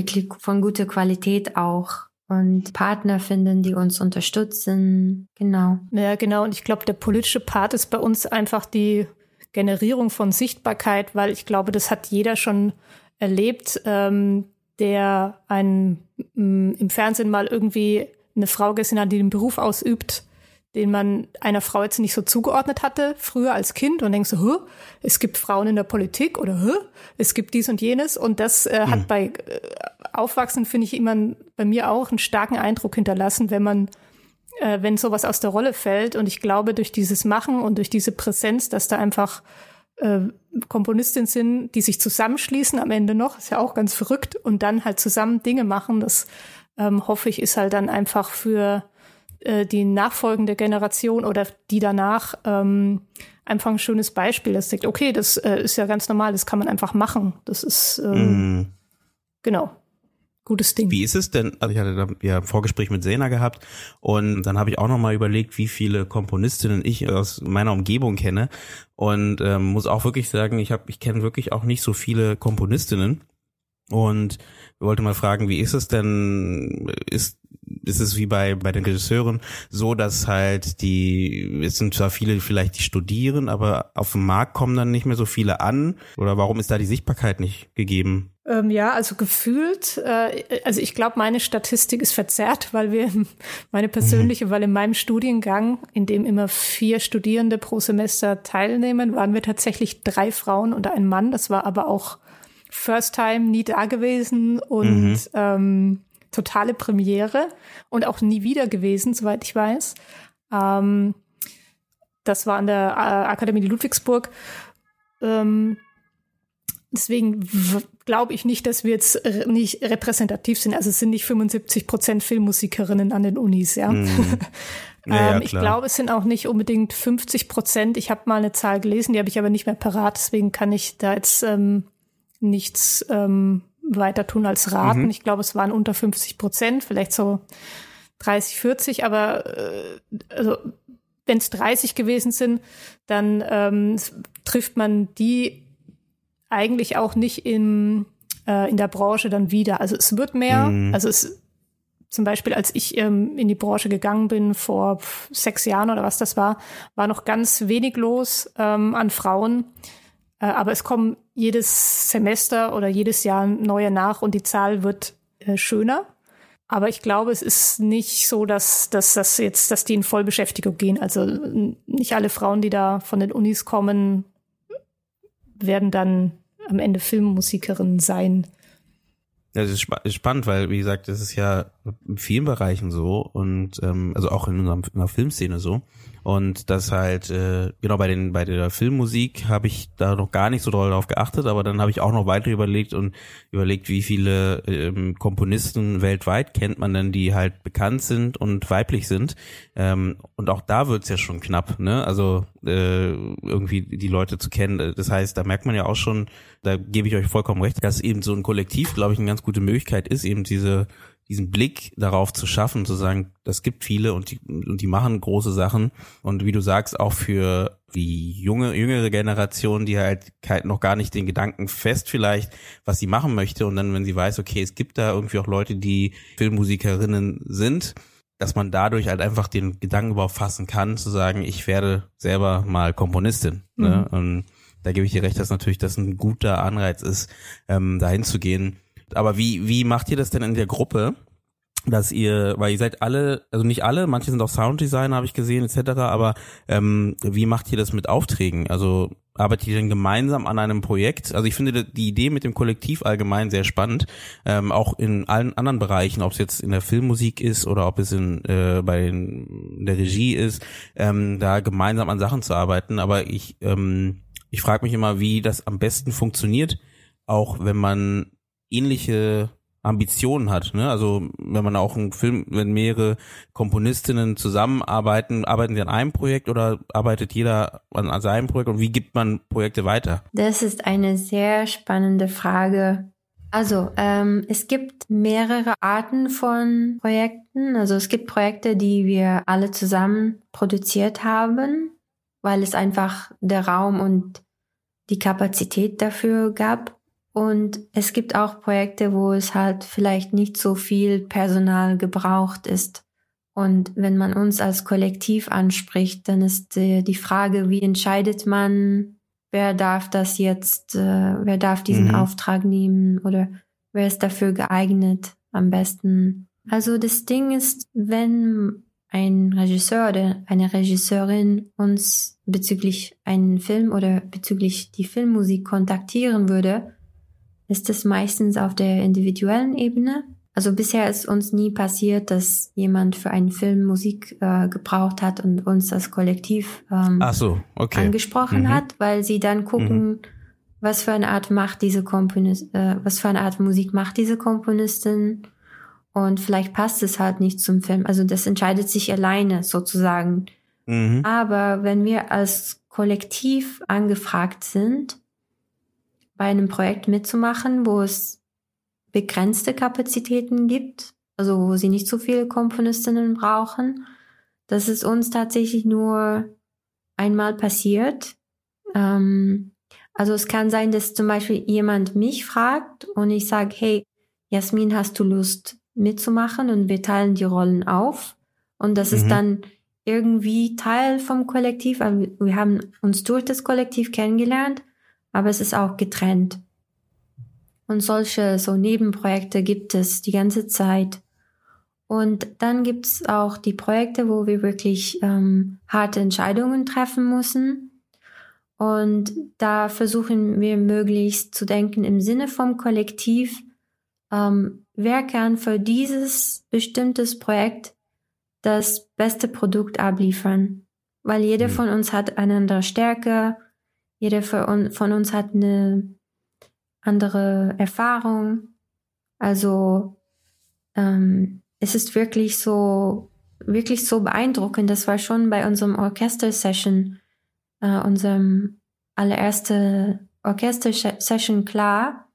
wirklich von guter Qualität auch und Partner finden, die uns unterstützen. Genau. Ja, genau. Und ich glaube, der politische Part ist bei uns einfach die Generierung von Sichtbarkeit, weil ich glaube, das hat jeder schon erlebt, ähm, der einen mm, im Fernsehen mal irgendwie eine Frau gesehen hat, die den Beruf ausübt den man einer Frau jetzt nicht so zugeordnet hatte, früher als Kind und denkst so, es gibt Frauen in der Politik oder es gibt dies und jenes und das äh, hat mhm. bei äh, Aufwachsen, finde ich, immer bei mir auch einen starken Eindruck hinterlassen, wenn man äh, wenn sowas aus der Rolle fällt. Und ich glaube, durch dieses Machen und durch diese Präsenz, dass da einfach äh, Komponistinnen sind, die sich zusammenschließen am Ende noch, ist ja auch ganz verrückt, und dann halt zusammen Dinge machen, das ähm, hoffe ich, ist halt dann einfach für äh, die nachfolgende Generation oder die danach ähm, einfach ein schönes Beispiel. Das sagt, okay, das äh, ist ja ganz normal, das kann man einfach machen. Das ist ähm, mm. genau gutes Ding. Wie ist es denn? Also ich hatte da ja ein Vorgespräch mit Sena gehabt und dann habe ich auch noch mal überlegt, wie viele Komponistinnen ich aus meiner Umgebung kenne und ähm, muss auch wirklich sagen, ich habe ich kenne wirklich auch nicht so viele Komponistinnen und wollte mal fragen, wie ist es denn? Ist ist es wie bei bei den Regisseuren so, dass halt die es sind zwar viele vielleicht die studieren, aber auf dem Markt kommen dann nicht mehr so viele an oder warum ist da die Sichtbarkeit nicht gegeben? Ähm, ja, also gefühlt, äh, also ich glaube, meine Statistik ist verzerrt, weil wir, meine persönliche, mhm. weil in meinem Studiengang, in dem immer vier Studierende pro Semester teilnehmen, waren wir tatsächlich drei Frauen und ein Mann. Das war aber auch First Time, nie da gewesen und mhm. ähm, totale Premiere und auch nie wieder gewesen, soweit ich weiß. Ähm, das war an der äh, Akademie Ludwigsburg. Ähm, deswegen glaube ich nicht, dass wir jetzt nicht repräsentativ sind. Also es sind nicht 75 Prozent Filmmusikerinnen an den Unis, ja. Mm. Ja, ja, ähm, ich glaube, es sind auch nicht unbedingt 50 Prozent. Ich habe mal eine Zahl gelesen, die habe ich aber nicht mehr parat. Deswegen kann ich da jetzt ähm, nichts ähm, weiter tun als raten. Mhm. Ich glaube, es waren unter 50 Prozent, vielleicht so 30, 40. Aber äh, also, wenn es 30 gewesen sind, dann ähm, trifft man die eigentlich auch nicht in, äh, in der Branche dann wieder. Also es wird mehr, mhm. also es zum Beispiel, als ich ähm, in die Branche gegangen bin vor sechs Jahren oder was das war, war noch ganz wenig los ähm, an Frauen. Äh, aber es kommen jedes Semester oder jedes Jahr neue nach und die Zahl wird äh, schöner. Aber ich glaube, es ist nicht so, dass, dass dass jetzt, dass die in Vollbeschäftigung gehen. Also nicht alle Frauen, die da von den Unis kommen, werden dann am Ende Filmmusikerin sein. Ja, das ist, spa spannend, weil wie gesagt, das ist ja in vielen Bereichen so und ähm, also auch in unserer, in unserer Filmszene so. Und das halt, äh, genau bei den bei der Filmmusik habe ich da noch gar nicht so doll drauf geachtet, aber dann habe ich auch noch weiter überlegt und überlegt, wie viele ähm, Komponisten weltweit kennt man denn, die halt bekannt sind und weiblich sind. Ähm, und auch da wird's ja schon knapp, ne? Also äh, irgendwie die Leute zu kennen. Das heißt, da merkt man ja auch schon, da gebe ich euch vollkommen recht, dass eben so ein Kollektiv, glaube ich, eine ganz gute Möglichkeit ist, eben diese diesen Blick darauf zu schaffen, zu sagen, das gibt viele und die, und die machen große Sachen. Und wie du sagst, auch für die junge, jüngere Generation, die halt noch gar nicht den Gedanken fest vielleicht, was sie machen möchte. Und dann, wenn sie weiß, okay, es gibt da irgendwie auch Leute, die Filmmusikerinnen sind, dass man dadurch halt einfach den Gedanken überhaupt fassen kann, zu sagen, ich werde selber mal Komponistin. Ne? Mhm. Ne? Und da gebe ich dir recht, dass natürlich das ein guter Anreiz ist, ähm, dahin zu gehen aber wie, wie macht ihr das denn in der Gruppe? dass ihr, weil ihr seid alle, also nicht alle, manche sind auch Sounddesigner, habe ich gesehen, etc., aber ähm, wie macht ihr das mit Aufträgen? Also arbeitet ihr denn gemeinsam an einem Projekt? Also ich finde die Idee mit dem Kollektiv allgemein sehr spannend, ähm, auch in allen anderen Bereichen, ob es jetzt in der Filmmusik ist oder ob es in, äh, bei den, der Regie ist, ähm, da gemeinsam an Sachen zu arbeiten. Aber ich, ähm, ich frage mich immer, wie das am besten funktioniert, auch wenn man ähnliche Ambitionen hat. Ne? Also wenn man auch einen Film, wenn mehrere Komponistinnen zusammenarbeiten, arbeiten sie an einem Projekt oder arbeitet jeder an, seinem Projekt und wie gibt man Projekte weiter? Das ist eine sehr spannende Frage. Also ähm, es gibt mehrere Arten von Projekten. Also es gibt Projekte, die wir alle zusammen produziert haben, weil es einfach der Raum und die Kapazität dafür gab. Und es gibt auch Projekte, wo es halt vielleicht nicht so viel Personal gebraucht ist. Und wenn man uns als Kollektiv anspricht, dann ist die Frage, wie entscheidet man, wer darf das jetzt, äh, wer darf diesen mhm. Auftrag nehmen oder wer ist dafür geeignet am besten. Also das Ding ist, wenn ein Regisseur oder eine Regisseurin uns bezüglich einen Film oder bezüglich die Filmmusik kontaktieren würde, ist es meistens auf der individuellen Ebene. Also bisher ist uns nie passiert, dass jemand für einen Film Musik äh, gebraucht hat und uns das Kollektiv ähm, so, okay. angesprochen Mhm. hat, weil sie dann gucken, was für eine Art macht diese Komponist, äh, was für eine Art Musik macht diese Komponistin und vielleicht passt es halt nicht zum Film. Also das entscheidet sich alleine sozusagen. Mhm. Aber wenn wir als Kollektiv angefragt sind, bei einem Projekt mitzumachen, wo es begrenzte Kapazitäten gibt, also wo sie nicht so viele Komponistinnen brauchen, das ist uns tatsächlich nur einmal passiert. Ähm, also es kann sein, dass zum Beispiel jemand mich fragt und ich sage, hey, Jasmin, hast du Lust mitzumachen? Und wir teilen die Rollen auf. Und das Mhm. ist dann irgendwie Teil vom Kollektiv. Wir haben uns durch das Kollektiv kennengelernt, aber es ist auch getrennt. Und solche so Nebenprojekte gibt es die ganze Zeit. Und dann gibt es auch die Projekte, wo wir wirklich ähm, harte Entscheidungen treffen müssen. Und da versuchen wir möglichst zu denken im Sinne vom Kollektiv, ähm, wer kann für dieses bestimmtes Projekt das beste Produkt abliefern. Weil jeder Mhm. von uns hat eine andere Stärke, jeder von uns hat eine andere Erfahrung. Also ähm, es ist wirklich so, wirklich so beeindruckend. Das war schon bei unserem Orchester-Session, äh, unserem allererste Orchester-Session klar,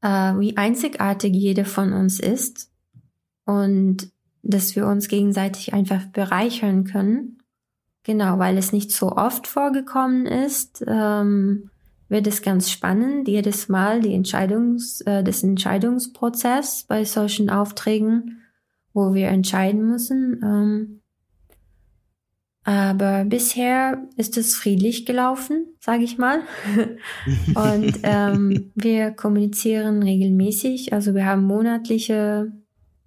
äh, wie einzigartig jeder von uns ist und dass wir uns gegenseitig einfach bereichern können. Genau, weil es nicht so oft vorgekommen ist, ähm, wird es ganz spannend, jedes Mal die Entscheidungs, äh, das Entscheidungsprozess bei solchen Aufträgen, wo wir entscheiden müssen. Ähm, aber bisher ist es friedlich gelaufen, sage ich mal. Und ähm, wir kommunizieren regelmäßig. Also wir haben monatliche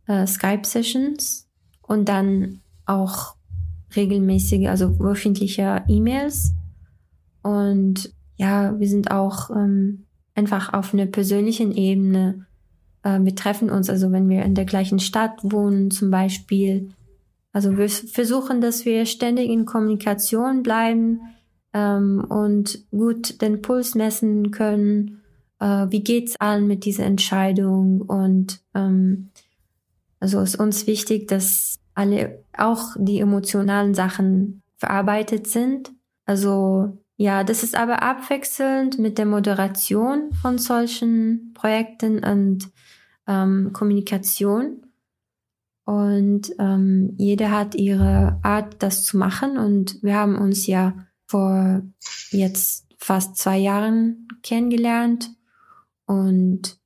äh, Skype-Sessions und dann auch regelmäßige, also wöchentliche E-Mails. Und ja, wir sind auch ähm, einfach auf einer persönlichen Ebene. Äh, wir treffen uns, also wenn wir in der gleichen Stadt wohnen zum Beispiel. Also wir versuchen, dass wir ständig in Kommunikation bleiben ähm, und gut den Puls messen können. Äh, wie geht's allen mit dieser Entscheidung? Und ähm, also ist uns wichtig, dass alle auch die emotionalen Sachen verarbeitet sind. Also ja, das ist aber abwechselnd mit der Moderation von solchen Projekten und ähm, Kommunikation. Und ähm, jeder hat ihre Art, das zu machen. Und wir haben uns ja vor jetzt fast zwei Jahren kennengelernt und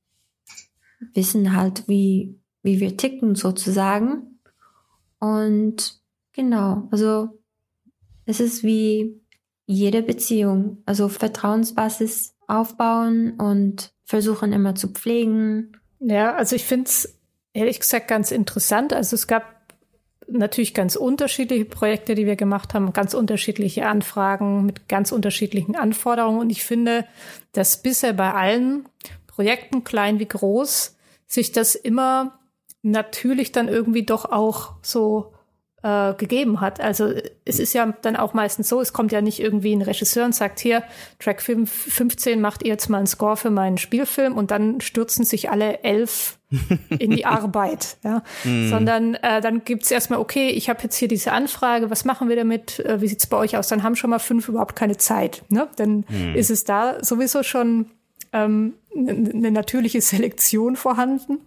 wissen halt, wie, wie wir ticken sozusagen. Und genau, also es ist wie jede Beziehung, also Vertrauensbasis aufbauen und versuchen immer zu pflegen. Ja, also ich finde es ehrlich gesagt ganz interessant. Also es gab natürlich ganz unterschiedliche Projekte, die wir gemacht haben, ganz unterschiedliche Anfragen mit ganz unterschiedlichen Anforderungen. Und ich finde, dass bisher bei allen Projekten, klein wie groß, sich das immer natürlich dann irgendwie doch auch so äh, gegeben hat. Also es ist ja dann auch meistens so, es kommt ja nicht irgendwie ein Regisseur und sagt, hier, Track 5, 15 macht ihr jetzt mal einen Score für meinen Spielfilm und dann stürzen sich alle elf in die Arbeit, ja. Sondern äh, dann gibt's erstmal, okay, ich habe jetzt hier diese Anfrage, was machen wir damit? Äh, wie sieht's bei euch aus? Dann haben schon mal fünf überhaupt keine Zeit. Ne? Dann ist es da sowieso schon ähm, eine natürliche Selektion vorhanden.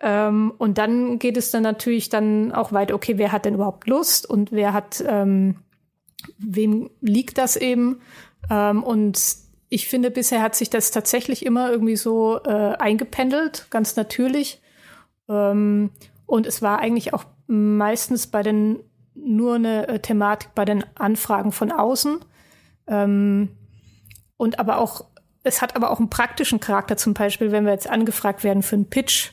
Ähm, und dann geht es dann natürlich dann auch weiter, okay, wer hat denn überhaupt Lust und wer hat, ähm, wem liegt das eben? Ähm, und ich finde, bisher hat sich das tatsächlich immer irgendwie so äh, eingependelt, ganz natürlich. Ähm, und es war eigentlich auch meistens bei den nur eine äh, Thematik bei den Anfragen von außen. Ähm, und aber auch, es hat aber auch einen praktischen Charakter, zum Beispiel, wenn wir jetzt angefragt werden für einen Pitch,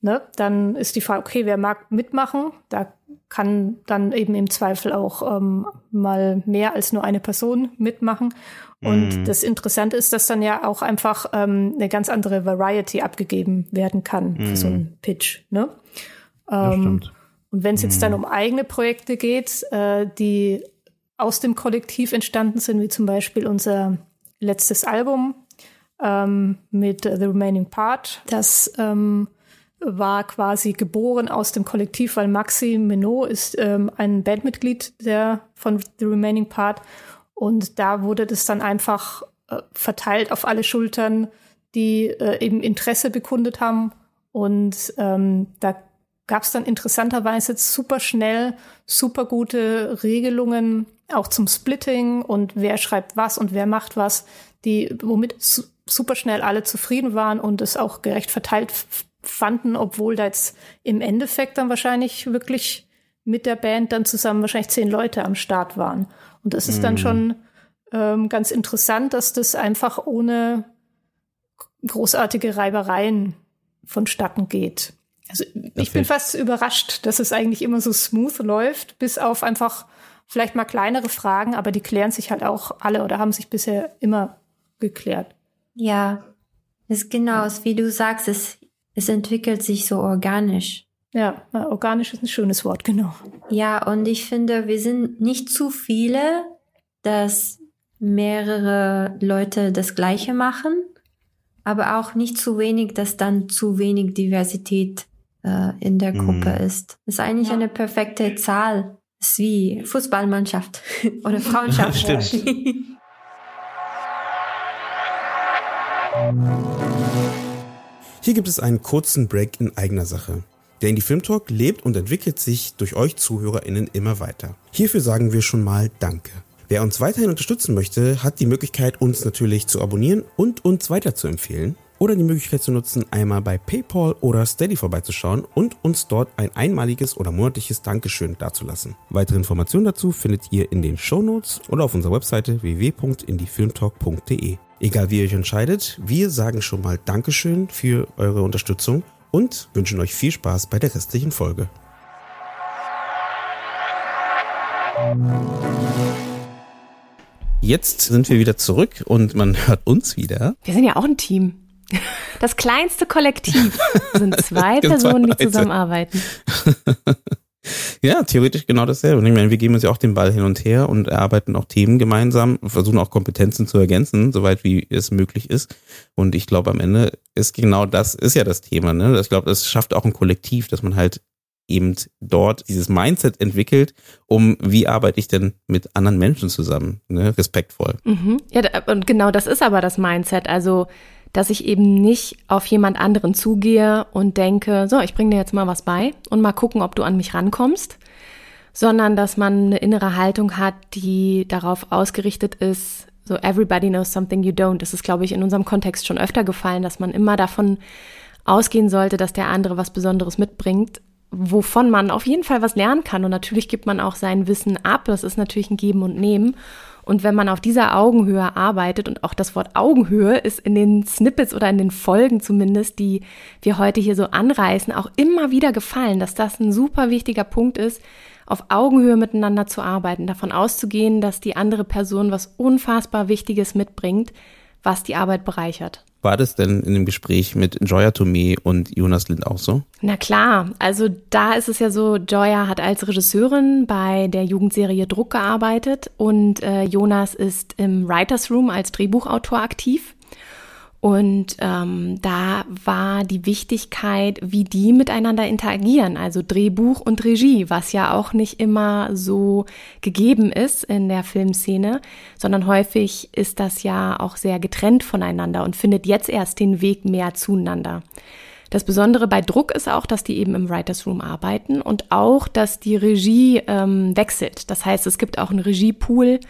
ne, dann ist die Frage, okay, wer mag mitmachen? Da kann dann eben im Zweifel auch ähm, mal mehr als nur eine Person mitmachen. Und mm. das Interessante ist, dass dann ja auch einfach ähm, eine ganz andere Variety abgegeben werden kann mm. für so einen mhm. Pitch. Ne? Ähm, und wenn es jetzt mm. dann mhm. um eigene Projekte geht, äh, die aus dem Kollektiv entstanden sind, wie zum Beispiel unser letztes Album ähm, mit The Remaining Part, das ähm, war quasi geboren aus dem Kollektiv, weil Maxi Menot ist ähm, ein Bandmitglied der von The Remaining Part. Und da wurde das dann einfach äh, verteilt auf alle Schultern, die äh, eben Interesse bekundet haben. Und ähm, da gab es dann interessanterweise super schnell super gute Regelungen auch zum Splitting und wer schreibt was und wer macht was, die womit super schnell alle zufrieden waren und es auch gerecht verteilt fanden, obwohl da jetzt im Endeffekt dann wahrscheinlich wirklich mit der Band dann zusammen wahrscheinlich zehn Leute am Start waren. Und das ist dann mhm. schon ähm, ganz interessant, dass das einfach ohne großartige Reibereien vonstatten geht. Also ich bin fast überrascht, dass es eigentlich immer so smooth läuft, bis auf einfach vielleicht mal kleinere Fragen, aber die klären sich halt auch alle oder haben sich bisher immer geklärt. Ja, ist genau, wie du sagst, es es entwickelt sich so organisch. Ja, organisch ist ein schönes Wort, genau. Ja, und ich finde, wir sind nicht zu viele, dass mehrere Leute das Gleiche machen, aber auch nicht zu wenig, dass dann zu wenig Diversität äh, in der Gruppe mm. ist. Das ist eigentlich ja. eine perfekte Zahl. Das ist wie Fußballmannschaft oder Frauenschaft. Stimmt. Hier gibt es einen kurzen Break in eigener Sache. Der Indie Film Talk lebt und entwickelt sich durch euch ZuhörerInnen immer weiter. Hierfür sagen wir schon mal Danke. Wer uns weiterhin unterstützen möchte, hat die Möglichkeit, uns natürlich zu abonnieren und uns weiter zu empfehlen. Oder die Möglichkeit zu nutzen, einmal bei PayPal oder Steady vorbeizuschauen und uns dort ein einmaliges oder monatliches Dankeschön dazulassen. Weitere Informationen dazu findet ihr in den Show Notes oder auf unserer Webseite www.indiefilmtalk.de. Egal wie ihr euch entscheidet, wir sagen schon mal Dankeschön für eure Unterstützung und wünschen euch viel Spaß bei der restlichen Folge. Jetzt sind wir wieder zurück und man hört uns wieder. Wir sind ja auch ein Team. Das kleinste Kollektiv sind zwei Personen, die zusammenarbeiten. Ja, theoretisch genau dasselbe. Und ich meine, wir geben uns ja auch den Ball hin und her und erarbeiten auch Themen gemeinsam, versuchen auch Kompetenzen zu ergänzen, soweit wie es möglich ist. Und ich glaube, am Ende ist genau das, ist ja das Thema. Ne? Ich glaube, das schafft auch ein Kollektiv, dass man halt eben dort dieses Mindset entwickelt, um wie arbeite ich denn mit anderen Menschen zusammen, ne? respektvoll. Mhm. Ja, und genau das ist aber das Mindset. Also dass ich eben nicht auf jemand anderen zugehe und denke, so, ich bringe dir jetzt mal was bei und mal gucken, ob du an mich rankommst, sondern dass man eine innere Haltung hat, die darauf ausgerichtet ist, so everybody knows something you don't. Das ist, glaube ich, in unserem Kontext schon öfter gefallen, dass man immer davon ausgehen sollte, dass der andere was Besonderes mitbringt, wovon man auf jeden Fall was lernen kann. Und natürlich gibt man auch sein Wissen ab. Das ist natürlich ein Geben und Nehmen. Und wenn man auf dieser Augenhöhe arbeitet, und auch das Wort Augenhöhe ist in den Snippets oder in den Folgen zumindest, die wir heute hier so anreißen, auch immer wieder gefallen, dass das ein super wichtiger Punkt ist, auf Augenhöhe miteinander zu arbeiten, davon auszugehen, dass die andere Person was unfassbar Wichtiges mitbringt, was die Arbeit bereichert. War das denn in dem Gespräch mit Joya Tomei und Jonas Lind auch so? Na klar, also da ist es ja so, Joya hat als Regisseurin bei der Jugendserie Druck gearbeitet und äh, Jonas ist im Writers Room als Drehbuchautor aktiv. Und ähm, da war die Wichtigkeit, wie die miteinander interagieren, also Drehbuch und Regie, was ja auch nicht immer so gegeben ist in der Filmszene, sondern häufig ist das ja auch sehr getrennt voneinander und findet jetzt erst den Weg mehr zueinander. Das Besondere bei Druck ist auch, dass die eben im Writers Room arbeiten und auch, dass die Regie ähm, wechselt. Das heißt, es gibt auch einen Regiepool,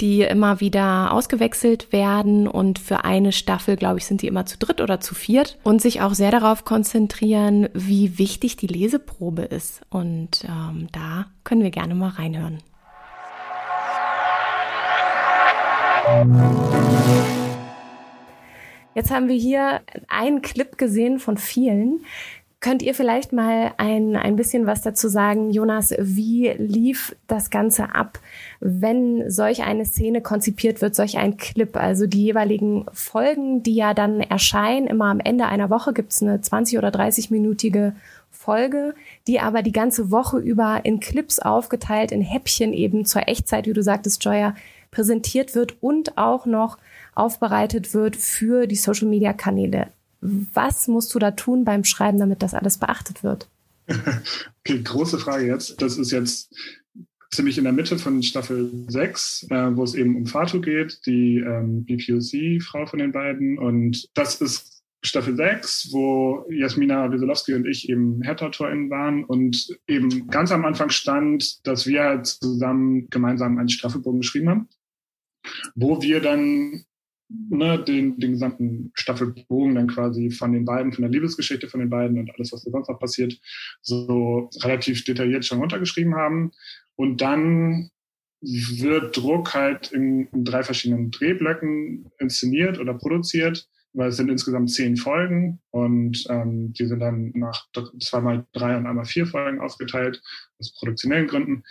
die immer wieder ausgewechselt werden und für eine Staffel, glaube ich, sind die immer zu dritt oder zu viert und sich auch sehr darauf konzentrieren, wie wichtig die Leseprobe ist. Und ähm, da können wir gerne mal reinhören. Jetzt haben wir hier einen Clip gesehen von vielen. Könnt ihr vielleicht mal ein, ein bisschen was dazu sagen, Jonas, wie lief das Ganze ab, wenn solch eine Szene konzipiert wird, solch ein Clip? Also die jeweiligen Folgen, die ja dann erscheinen, immer am Ende einer Woche gibt es eine 20- oder 30-minütige Folge, die aber die ganze Woche über in Clips aufgeteilt, in Häppchen eben zur Echtzeit, wie du sagtest, Joya, präsentiert wird und auch noch aufbereitet wird für die Social-Media-Kanäle. Was musst du da tun beim Schreiben, damit das alles beachtet wird? okay, große Frage jetzt. Das ist jetzt ziemlich in der Mitte von Staffel 6, äh, wo es eben um Fatu geht, die ähm, BPOC-Frau von den beiden. Und das ist Staffel 6, wo Jasmina Wieselowski und ich eben Head-AutorInnen waren und eben ganz am Anfang stand, dass wir halt zusammen gemeinsam einen Staffelbogen geschrieben haben, wo wir dann ne, den, den gesamten Staffelbogen dann quasi von den beiden, von der Liebesgeschichte von den beiden und alles, was da sonst noch passiert, so relativ detailliert schon runtergeschrieben haben. Und dann wird Druck halt in, in drei verschiedenen Drehblöcken inszeniert oder produziert, weil es sind insgesamt zehn Folgen und ähm, die sind dann nach zweimal drei und einmal vier Folgen aufgeteilt, aus produktionellen Gründen.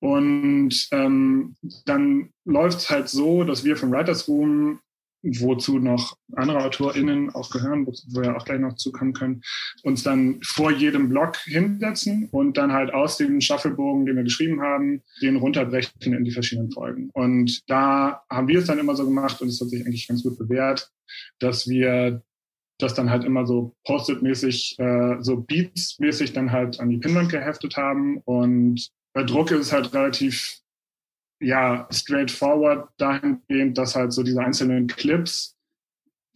Und ähm, dann läuft es halt so, dass wir vom Writers Room wozu noch andere AutorInnen auch gehören, wo wir auch gleich noch zukommen können, uns dann vor jedem Block hinsetzen und dann halt aus dem Shufflebogen, den wir geschrieben haben, den runterbrechen in die verschiedenen Folgen. Und da haben wir es dann immer so gemacht und es hat sich eigentlich ganz gut bewährt, dass wir das dann halt immer so Post-it-mäßig, äh, so Beats-mäßig dann halt an die Pinwand geheftet haben. Und bei Druck ist es halt relativ ja, straightforward dahingehend, dass halt so diese einzelnen Clips,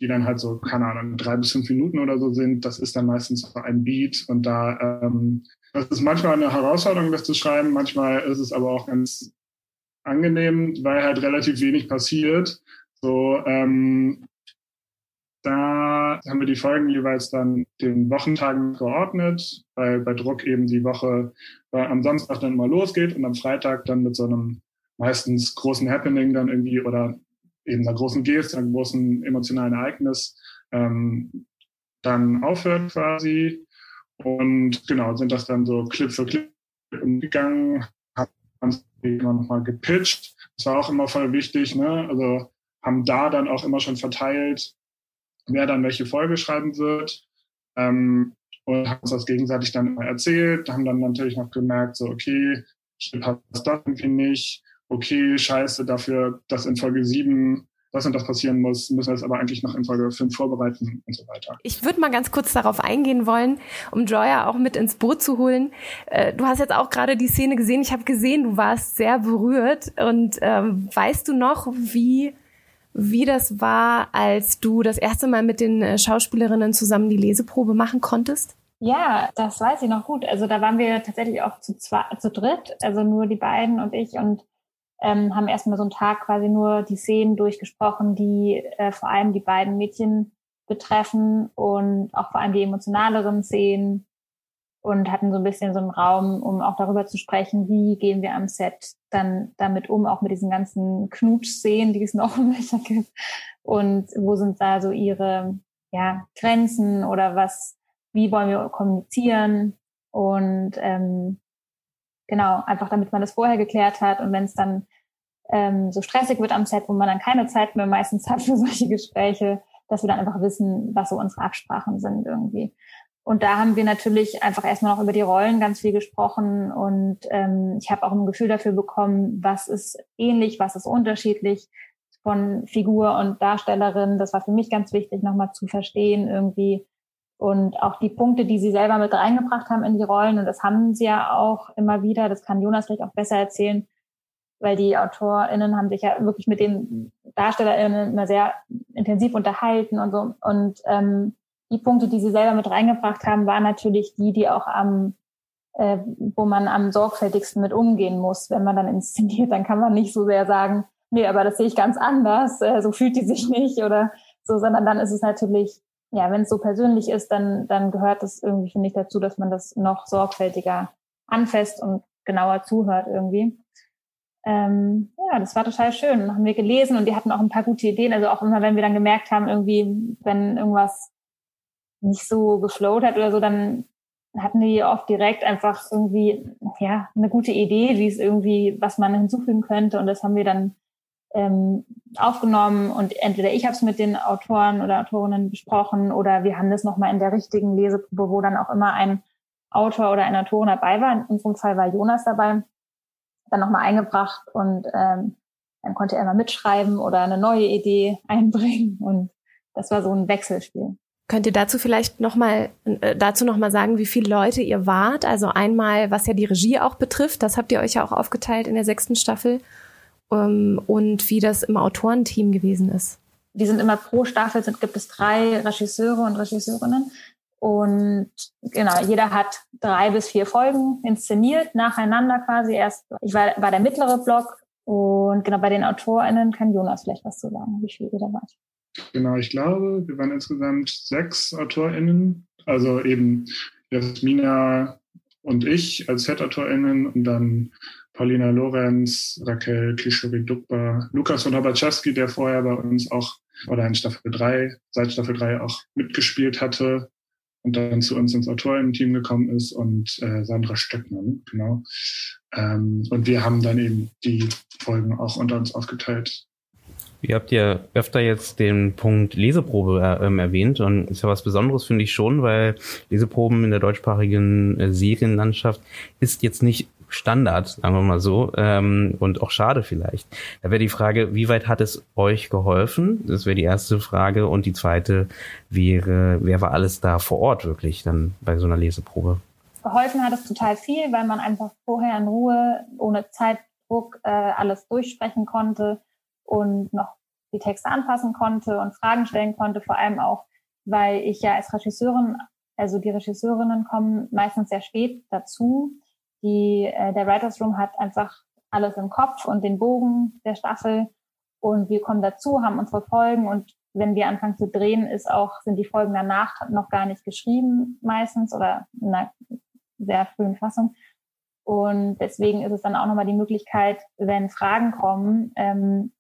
die dann halt so, keine Ahnung, drei bis fünf Minuten oder so sind, das ist dann meistens so ein Beat und da, ähm, das ist manchmal eine Herausforderung, das zu schreiben, manchmal ist es aber auch ganz angenehm, weil halt relativ wenig passiert. So, ähm, da haben wir die Folgen jeweils dann den Wochentagen geordnet, weil bei Druck eben die Woche am Samstag dann immer losgeht und am Freitag dann mit so einem meistens großen Happening dann irgendwie oder eben einer großen Geste, einem großen emotionalen Ereignis ähm, dann aufhört quasi. Und genau, sind das dann so Clip für Clip umgegangen, haben immer nochmal gepitcht. Das war auch immer voll wichtig, ne? Also haben da dann auch immer schon verteilt, wer dann welche Folge schreiben wird. Ähm, und haben uns das gegenseitig dann immer erzählt, haben dann natürlich noch gemerkt, so, okay, passt das irgendwie nicht okay, scheiße, dafür, dass in Folge 7 das und das passieren muss, müssen wir es aber eigentlich noch in Folge 5 vorbereiten und so weiter. Ich würde mal ganz kurz darauf eingehen wollen, um Joya auch mit ins Boot zu holen. Äh, du hast jetzt auch gerade die Szene gesehen. Ich habe gesehen, du warst sehr berührt. Und ähm, weißt du noch, wie, wie das war, als du das erste Mal mit den äh, Schauspielerinnen zusammen die Leseprobe machen konntest? Ja, das weiß ich noch gut. Also da waren wir tatsächlich auch zu, zwei, zu dritt, also nur die beiden und ich. Und ähm, haben erstmal so einen Tag quasi nur die Szenen durchgesprochen, die äh, vor allem die beiden Mädchen betreffen und auch vor allem die emotionaleren Szenen und hatten so ein bisschen so einen Raum, um auch darüber zu sprechen, wie gehen wir am Set dann damit um, auch mit diesen ganzen Knutschszenen, die es noch im Löcher gibt. Und wo sind da so ihre ja, Grenzen oder was, wie wollen wir kommunizieren? Und ähm, Genau, einfach damit man das vorher geklärt hat und wenn es dann ähm, so stressig wird am Set, wo man dann keine Zeit mehr meistens hat für solche Gespräche, dass wir dann einfach wissen, was so unsere Absprachen sind irgendwie. Und da haben wir natürlich einfach erstmal noch über die Rollen ganz viel gesprochen und ähm, ich habe auch ein Gefühl dafür bekommen, was ist ähnlich, was ist unterschiedlich von Figur und Darstellerin. Das war für mich ganz wichtig, nochmal zu verstehen irgendwie, und auch die Punkte, die sie selber mit reingebracht haben in die Rollen, und das haben sie ja auch immer wieder, das kann Jonas vielleicht auch besser erzählen, weil die AutorInnen haben sich ja wirklich mit den DarstellerInnen immer sehr intensiv unterhalten und so. Und ähm, die Punkte, die sie selber mit reingebracht haben, waren natürlich die, die auch am, äh, wo man am sorgfältigsten mit umgehen muss. Wenn man dann inszeniert, dann kann man nicht so sehr sagen, nee, aber das sehe ich ganz anders, äh, so fühlt die sich nicht oder so, sondern dann ist es natürlich ja, wenn es so persönlich ist, dann, dann gehört es irgendwie, finde ich, dazu, dass man das noch sorgfältiger anfasst und genauer zuhört irgendwie. Ähm, ja, das war total schön. Haben wir gelesen und die hatten auch ein paar gute Ideen. Also auch immer, wenn wir dann gemerkt haben, irgendwie, wenn irgendwas nicht so geflowt hat oder so, dann hatten die oft direkt einfach irgendwie ja eine gute Idee, wie es irgendwie, was man hinzufügen könnte. Und das haben wir dann ähm, aufgenommen und entweder ich habe es mit den Autoren oder Autorinnen besprochen oder wir haben das nochmal in der richtigen Leseprobe, wo dann auch immer ein Autor oder eine Autorin dabei war. In unserem Fall war Jonas dabei, dann nochmal eingebracht und ähm, dann konnte er mal mitschreiben oder eine neue Idee einbringen und das war so ein Wechselspiel. Könnt ihr dazu vielleicht noch mal äh, dazu noch mal sagen, wie viele Leute ihr wart? Also einmal, was ja die Regie auch betrifft, das habt ihr euch ja auch aufgeteilt in der sechsten Staffel ähm, und wie das im Autorenteam gewesen ist. Die sind immer pro Staffel sind, gibt es drei Regisseure und Regisseurinnen und genau jeder hat drei bis vier Folgen inszeniert nacheinander quasi. Erst ich war, war der mittlere Block und genau bei den AutorInnen kann Jonas vielleicht was zu sagen, wie viel ihr da wart. Genau, ich glaube, wir waren insgesamt sechs AutorInnen, also eben Jasmina und ich als Head-AutorInnen und dann Paulina Lorenz, Raquel Klischowik-Dukba, Lukas von Habaczewski, der vorher bei uns auch oder in Staffel 3, seit Staffel 3 auch mitgespielt hatte und dann zu uns ins Autorinnen-Team gekommen ist und äh, Sandra Stöckmann, genau. Ähm, und wir haben dann eben die Folgen auch unter uns aufgeteilt. Ihr habt ja öfter jetzt den Punkt Leseprobe äh, ähm, erwähnt und ist ja was Besonderes, finde ich schon, weil Leseproben in der deutschsprachigen äh, Serienlandschaft ist jetzt nicht Standard, sagen wir mal so, ähm, und auch schade vielleicht. Da wäre die Frage, wie weit hat es euch geholfen? Das wäre die erste Frage. Und die zweite wäre, wer war alles da vor Ort wirklich dann bei so einer Leseprobe? Geholfen hat es total viel, weil man einfach vorher in Ruhe, ohne Zeitdruck, äh, alles durchsprechen konnte und noch die Texte anpassen konnte und Fragen stellen konnte, vor allem auch, weil ich ja als Regisseurin, also die Regisseurinnen kommen meistens sehr spät dazu. Die, äh, der Writers Room hat einfach alles im Kopf und den Bogen der Staffel. Und wir kommen dazu, haben unsere Folgen. Und wenn wir anfangen zu drehen, ist auch, sind die Folgen danach noch gar nicht geschrieben meistens oder in einer sehr frühen Fassung. Und deswegen ist es dann auch nochmal die Möglichkeit, wenn Fragen kommen, ähm,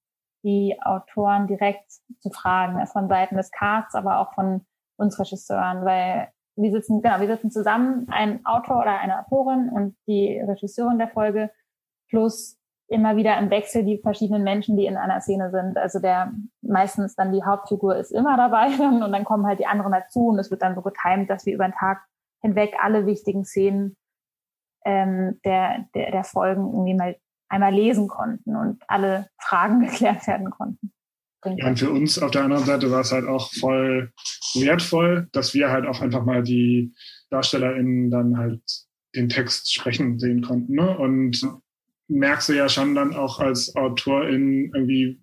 die Autoren direkt zu fragen, ne, von Seiten des Casts, aber auch von uns Regisseuren, weil wir sitzen, genau, wir sitzen zusammen, ein Autor oder eine Autorin und die Regisseurin der Folge, plus immer wieder im Wechsel die verschiedenen Menschen, die in einer Szene sind. Also der meistens dann die Hauptfigur ist immer dabei und dann kommen halt die anderen dazu und es wird dann so getimt, dass wir über den Tag hinweg alle wichtigen Szenen ähm, der, der, der Folgen irgendwie mal einmal lesen konnten und alle Fragen geklärt werden konnten. Ja, und für uns auf der anderen Seite war es halt auch voll wertvoll, dass wir halt auch einfach mal die DarstellerInnen dann halt den Text sprechen sehen konnten. Ne? Und merkst du ja schon dann auch als Autorin irgendwie,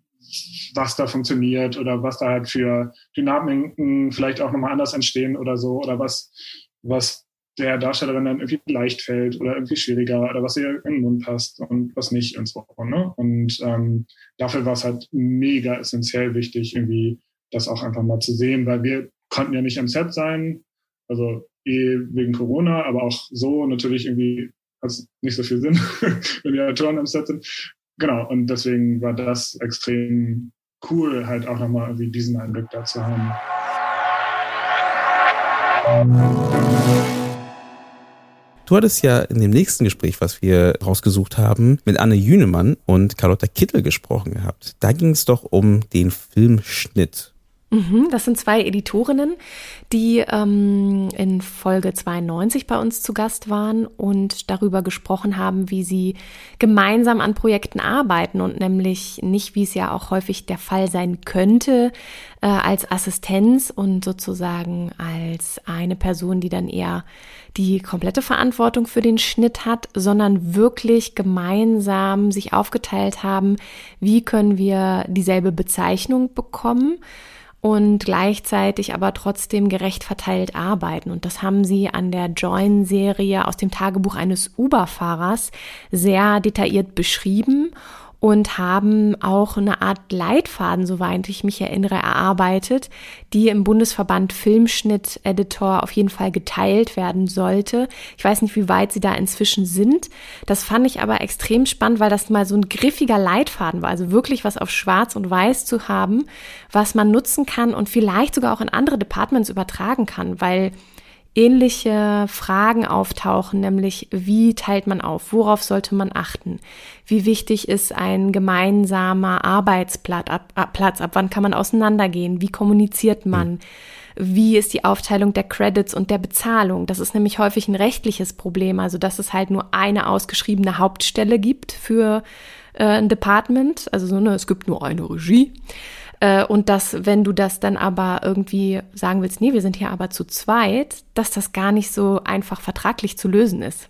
was da funktioniert oder was da halt für Dynamiken vielleicht auch nochmal anders entstehen oder so oder was, was der Darstellerin dann irgendwie leicht fällt oder irgendwie schwieriger oder was ihr in den Mund passt und was nicht und so. Ne? Und ähm, dafür war es halt mega essentiell wichtig, irgendwie das auch einfach mal zu sehen, weil wir konnten ja nicht am Set sein, also eh wegen Corona, aber auch so natürlich irgendwie hat es nicht so viel Sinn, wenn die Autoren am Set sind. Genau, und deswegen war das extrem cool, halt auch nochmal irgendwie diesen Einblick da zu haben. Du hattest ja in dem nächsten Gespräch, was wir rausgesucht haben, mit Anne Jünemann und Carlotta Kittel gesprochen gehabt. Da ging es doch um den Filmschnitt. Mhm, das sind zwei Editorinnen, die ähm, in Folge 92 bei uns zu Gast waren und darüber gesprochen haben, wie sie gemeinsam an Projekten arbeiten und nämlich nicht, wie es ja auch häufig der Fall sein könnte, äh, als Assistenz und sozusagen als eine Person, die dann eher die komplette Verantwortung für den Schnitt hat, sondern wirklich gemeinsam sich aufgeteilt haben, wie können wir dieselbe Bezeichnung bekommen und gleichzeitig aber trotzdem gerecht verteilt arbeiten. Und das haben sie an der Join-Serie aus dem Tagebuch eines Uber-Fahrers sehr detailliert beschrieben und haben auch eine Art Leitfaden, soweit ich mich erinnere, erarbeitet, die im Bundesverband Filmschnitt Editor auf jeden Fall geteilt werden sollte. Ich weiß nicht, wie weit sie da inzwischen sind. Das fand ich aber extrem spannend, weil das mal so ein griffiger Leitfaden war, also wirklich was auf schwarz und weiß zu haben, was man nutzen kann und vielleicht sogar auch in andere Departments übertragen kann, weil ähnliche Fragen auftauchen, nämlich wie teilt man auf, worauf sollte man achten, wie wichtig ist ein gemeinsamer Arbeitsplatz, ab, ab, Platz, ab? Wann kann man auseinandergehen, wie kommuniziert man, wie ist die Aufteilung der Credits und der Bezahlung. Das ist nämlich häufig ein rechtliches Problem, also dass es halt nur eine ausgeschriebene Hauptstelle gibt für äh, ein Department, also so, ne, es gibt nur eine Regie. Äh, und dass, wenn du das dann aber irgendwie sagen willst, nee, wir sind hier aber zu zweit, dass das gar nicht so einfach vertraglich zu lösen ist.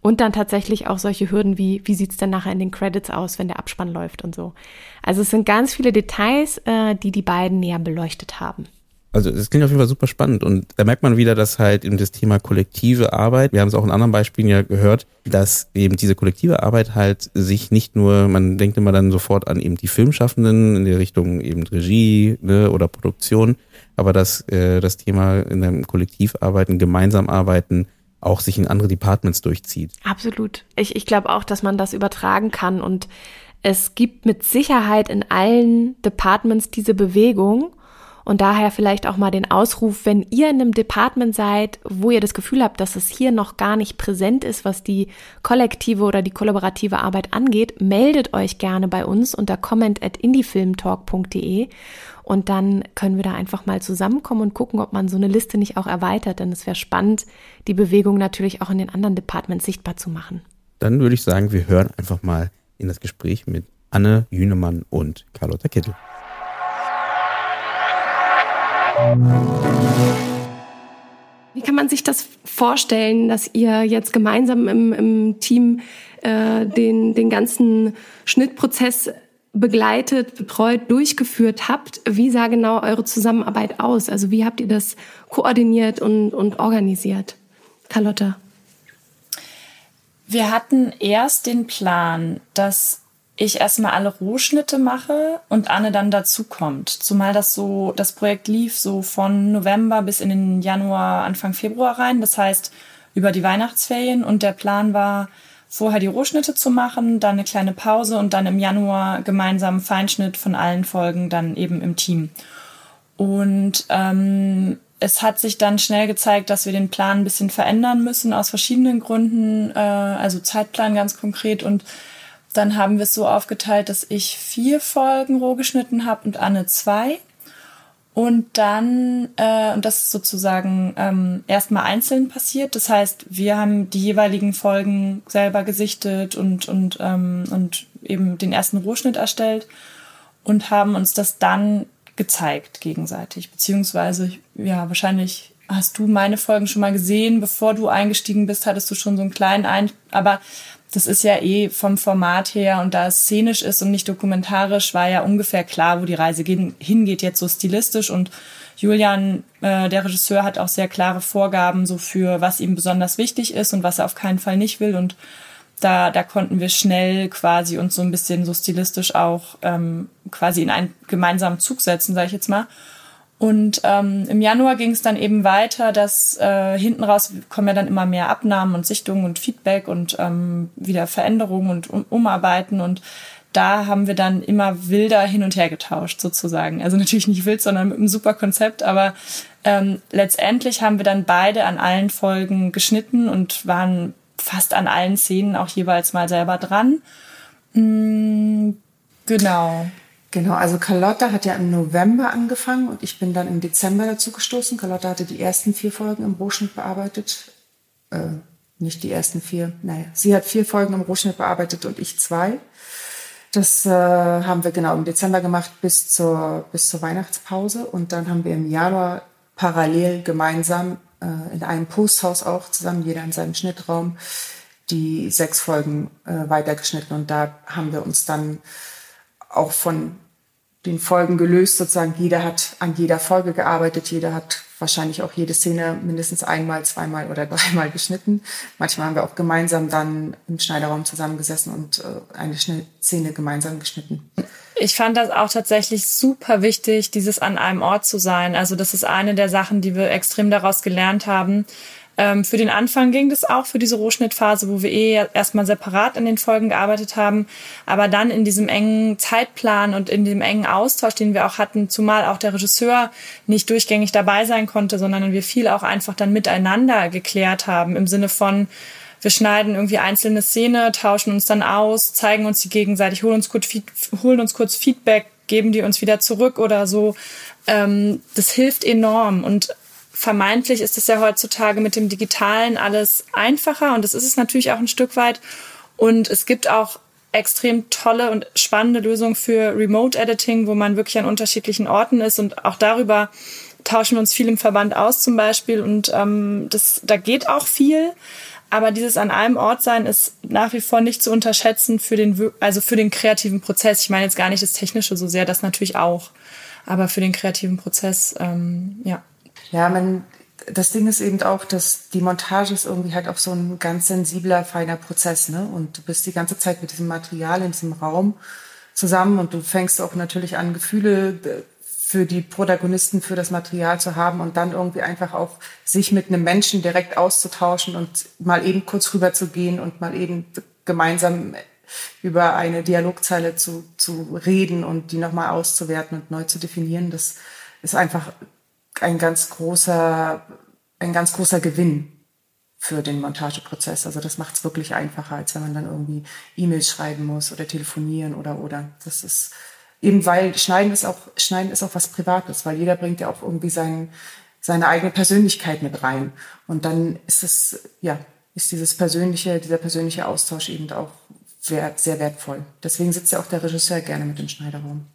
Und dann tatsächlich auch solche Hürden wie, wie sieht's denn nachher in den Credits aus, wenn der Abspann läuft und so. Also es sind ganz viele Details, äh, die die beiden näher beleuchtet haben. Also das klingt auf jeden Fall super spannend und da merkt man wieder, dass halt eben das Thema kollektive Arbeit, wir haben es auch in anderen Beispielen ja gehört, dass eben diese kollektive Arbeit halt sich nicht nur, man denkt immer dann sofort an eben die Filmschaffenden in der Richtung eben Regie ne, oder Produktion, aber dass äh, das Thema in einem Kollektivarbeiten, gemeinsam arbeiten, auch sich in andere Departments durchzieht. Absolut. Ich, ich glaube auch, dass man das übertragen kann und es gibt mit Sicherheit in allen Departments diese Bewegung und daher vielleicht auch mal den Ausruf, wenn ihr in einem Department seid, wo ihr das Gefühl habt, dass es hier noch gar nicht präsent ist, was die kollektive oder die kollaborative Arbeit angeht, meldet euch gerne bei uns unter comment at indiefilmtalk.de und dann können wir da einfach mal zusammenkommen und gucken, ob man so eine Liste nicht auch erweitert, denn es wäre spannend, die Bewegung natürlich auch in den anderen Departments sichtbar zu machen. Dann würde ich sagen, wir hören einfach mal in das Gespräch mit Anne Jünemann und Carlotta Kittel. Wie kann man sich das vorstellen, dass ihr jetzt gemeinsam im, im Team äh, den, den ganzen Schnittprozess begleitet, betreut, durchgeführt habt? Wie sah genau eure Zusammenarbeit aus? Also wie habt ihr das koordiniert und, und organisiert? Carlotta. Wir hatten erst den Plan, dass ich erstmal alle Rohschnitte mache und Anne dann dazukommt. Zumal das so, das Projekt lief so von November bis in den Januar, Anfang Februar rein. Das heißt, über die Weihnachtsferien und der Plan war, vorher die Rohschnitte zu machen, dann eine kleine Pause und dann im Januar gemeinsam Feinschnitt von allen Folgen dann eben im Team. Und ähm, es hat sich dann schnell gezeigt, dass wir den Plan ein bisschen verändern müssen aus verschiedenen Gründen, äh, also Zeitplan ganz konkret und dann haben wir es so aufgeteilt, dass ich vier Folgen roh geschnitten habe und Anne zwei. Und dann, äh, und das ist sozusagen ähm, erstmal einzeln passiert. Das heißt, wir haben die jeweiligen Folgen selber gesichtet und, und, ähm, und eben den ersten Rohschnitt erstellt und haben uns das dann gezeigt gegenseitig. Beziehungsweise, ja, wahrscheinlich hast du meine Folgen schon mal gesehen, bevor du eingestiegen bist, hattest du schon so einen kleinen Ein, aber das ist ja eh vom Format her und da es szenisch ist und nicht dokumentarisch, war ja ungefähr klar, wo die Reise hingeht, jetzt so stilistisch. Und Julian, äh, der Regisseur, hat auch sehr klare Vorgaben so für, was ihm besonders wichtig ist und was er auf keinen Fall nicht will. Und da, da konnten wir schnell quasi uns so ein bisschen so stilistisch auch ähm, quasi in einen gemeinsamen Zug setzen, sage ich jetzt mal. Und ähm, im Januar ging es dann eben weiter, dass äh, hinten raus kommen ja dann immer mehr Abnahmen und Sichtungen und Feedback und ähm, wieder Veränderungen und um Umarbeiten und da haben wir dann immer wilder hin und her getauscht sozusagen. Also natürlich nicht wild, sondern mit einem super Konzept, aber ähm, letztendlich haben wir dann beide an allen Folgen geschnitten und waren fast an allen Szenen auch jeweils mal selber dran. Mm, genau. Genau, also Carlotta hat ja im November angefangen und ich bin dann im Dezember dazu gestoßen. Carlotta hatte die ersten vier Folgen im Rohschnitt bearbeitet. Äh, nicht die ersten vier, naja. Sie hat vier Folgen im Rohschnitt bearbeitet und ich zwei. Das äh, haben wir genau im Dezember gemacht bis zur, bis zur Weihnachtspause. Und dann haben wir im Januar parallel gemeinsam äh, in einem Posthaus auch zusammen, jeder in seinem Schnittraum, die sechs Folgen äh, weitergeschnitten. Und da haben wir uns dann auch von den Folgen gelöst, sozusagen. Jeder hat an jeder Folge gearbeitet, jeder hat wahrscheinlich auch jede Szene mindestens einmal, zweimal oder dreimal geschnitten. Manchmal haben wir auch gemeinsam dann im Schneiderraum zusammengesessen und äh, eine Szene gemeinsam geschnitten. Ich fand das auch tatsächlich super wichtig, dieses an einem Ort zu sein. Also das ist eine der Sachen, die wir extrem daraus gelernt haben, Ähm, für den Anfang ging das auch, für diese Rohschnittphase, wo wir eh erstmal separat an den Folgen gearbeitet haben. Aber dann in diesem engen Zeitplan und in dem engen Austausch, den wir auch hatten, zumal auch der Regisseur nicht durchgängig dabei sein konnte, sondern wir viel auch einfach dann miteinander geklärt haben, im Sinne von, wir schneiden irgendwie einzelne Szene, tauschen uns dann aus, zeigen uns die gegenseitig, holen uns kurz, holen uns kurz Feedback, geben die uns wieder zurück oder so. Ähm, das hilft enorm und vermeintlich ist es ja heutzutage mit dem Digitalen alles einfacher und das ist es natürlich auch ein Stück weit. Und es gibt auch extrem tolle und spannende Lösungen für Remote Editing, wo man wirklich an unterschiedlichen Orten ist und auch darüber tauschen wir uns viel im Verband aus zum Beispiel und ähm, das, da geht auch viel. Aber dieses an einem Ort sein ist nach wie vor nicht zu unterschätzen für den, also für den kreativen Prozess. Ich meine jetzt gar nicht das Technische so sehr, das natürlich auch. Aber für den kreativen Prozess, ähm, ja. Ja, man, das Ding ist eben auch, dass die Montage ist irgendwie halt auch so ein ganz sensibler, feiner Prozess, ne? Und du bist die ganze Zeit mit diesem Material in diesem Raum zusammen und du fängst auch natürlich an, Gefühle äh, für die Protagonisten, für das Material zu haben und dann irgendwie einfach auch sich mit einem Menschen direkt auszutauschen und mal eben kurz rüber zu gehen und mal eben gemeinsam über eine Dialogzeile zu, zu reden und die nochmal auszuwerten und neu zu definieren, das ist einfach ein ganz großer, ein ganz großer Gewinn für den Montageprozess. Also das macht es wirklich einfacher, als wenn man dann irgendwie E-Mails schreiben muss oder telefonieren oder oder. Das ist eben weil Schneiden ist auch Schneiden ist auch was Privates, weil jeder bringt ja auch irgendwie sein, seine eigene Persönlichkeit mit rein und dann ist es ja ist dieses persönliche dieser persönliche Austausch eben auch wert, sehr wertvoll. Deswegen sitzt ja auch der Regisseur gerne mit dem Schneiderraum.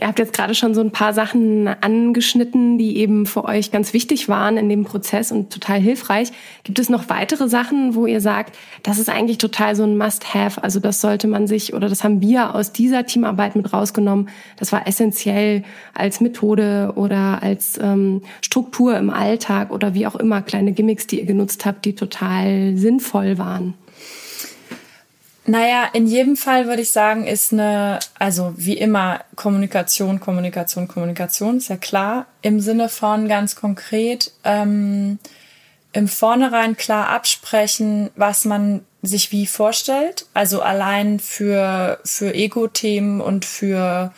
Ihr habt jetzt gerade schon so ein paar Sachen angeschnitten, die eben für euch ganz wichtig waren in dem Prozess und total hilfreich. Gibt es noch weitere Sachen, wo ihr sagt, das ist eigentlich total so ein Must-Have? Also das sollte man sich oder das haben wir aus dieser Teamarbeit mit rausgenommen. Das war essentiell als Methode oder als ähm, Struktur im Alltag oder wie auch immer kleine Gimmicks, die ihr genutzt habt, die total sinnvoll waren. Naja, in jedem Fall würde ich sagen, ist eine, also wie immer, Kommunikation, Kommunikation, Kommunikation, ist ja klar. Im Sinne von ganz konkret, ähm, im Vornherein klar absprechen, was man sich wie vorstellt. Also allein für, für Ego-Themen und für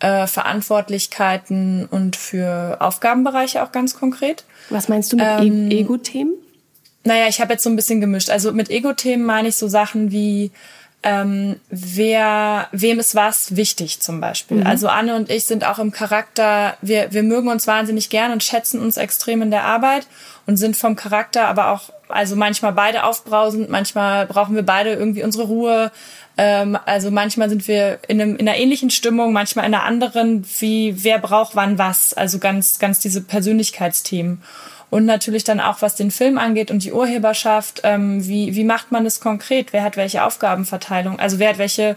äh, Verantwortlichkeiten und für Aufgabenbereiche auch ganz konkret. Was meinst du mit e- ähm, Ego-Themen? Naja, ich habe jetzt so ein bisschen gemischt. Also mit Ego-Themen meine ich so Sachen wie, ähm, wer, wem ist was wichtig zum Beispiel. Mhm. Also Anne und ich sind auch im Charakter, wir, wir mögen uns wahnsinnig gern und schätzen uns extrem in der Arbeit und sind vom Charakter aber auch, also manchmal beide aufbrausend, manchmal brauchen wir beide irgendwie unsere Ruhe. Ähm, also manchmal sind wir in, einem, in einer ähnlichen Stimmung, manchmal in einer anderen, wie wer braucht wann was. Also ganz, ganz diese Persönlichkeitsthemen und natürlich dann auch, was den Film angeht und die Urheberschaft, ähm, wie, wie macht man das konkret? Wer hat welche Aufgabenverteilung? Also wer hat welche,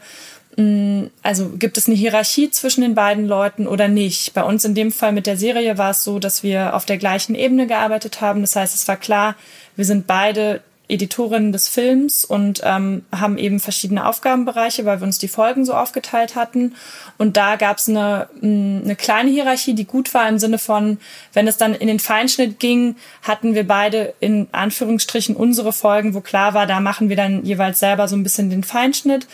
mm, also gibt es eine Hierarchie zwischen den beiden Leuten oder nicht? Bei uns in dem Fall mit der Serie war es so, dass wir auf der gleichen Ebene gearbeitet haben. Das heißt, es war klar, wir sind beide Editorinnen des Films und ähm, haben eben verschiedene Aufgabenbereiche, weil wir uns die Folgen so aufgeteilt hatten. Und da gab es eine, mm, eine kleine Hierarchie, die gut war im Sinne von, wenn es dann in den Feinschnitt ging, hatten wir beide in Anführungsstrichen unsere Folgen, wo klar war, da machen wir dann jeweils selber so ein bisschen den Feinschnitt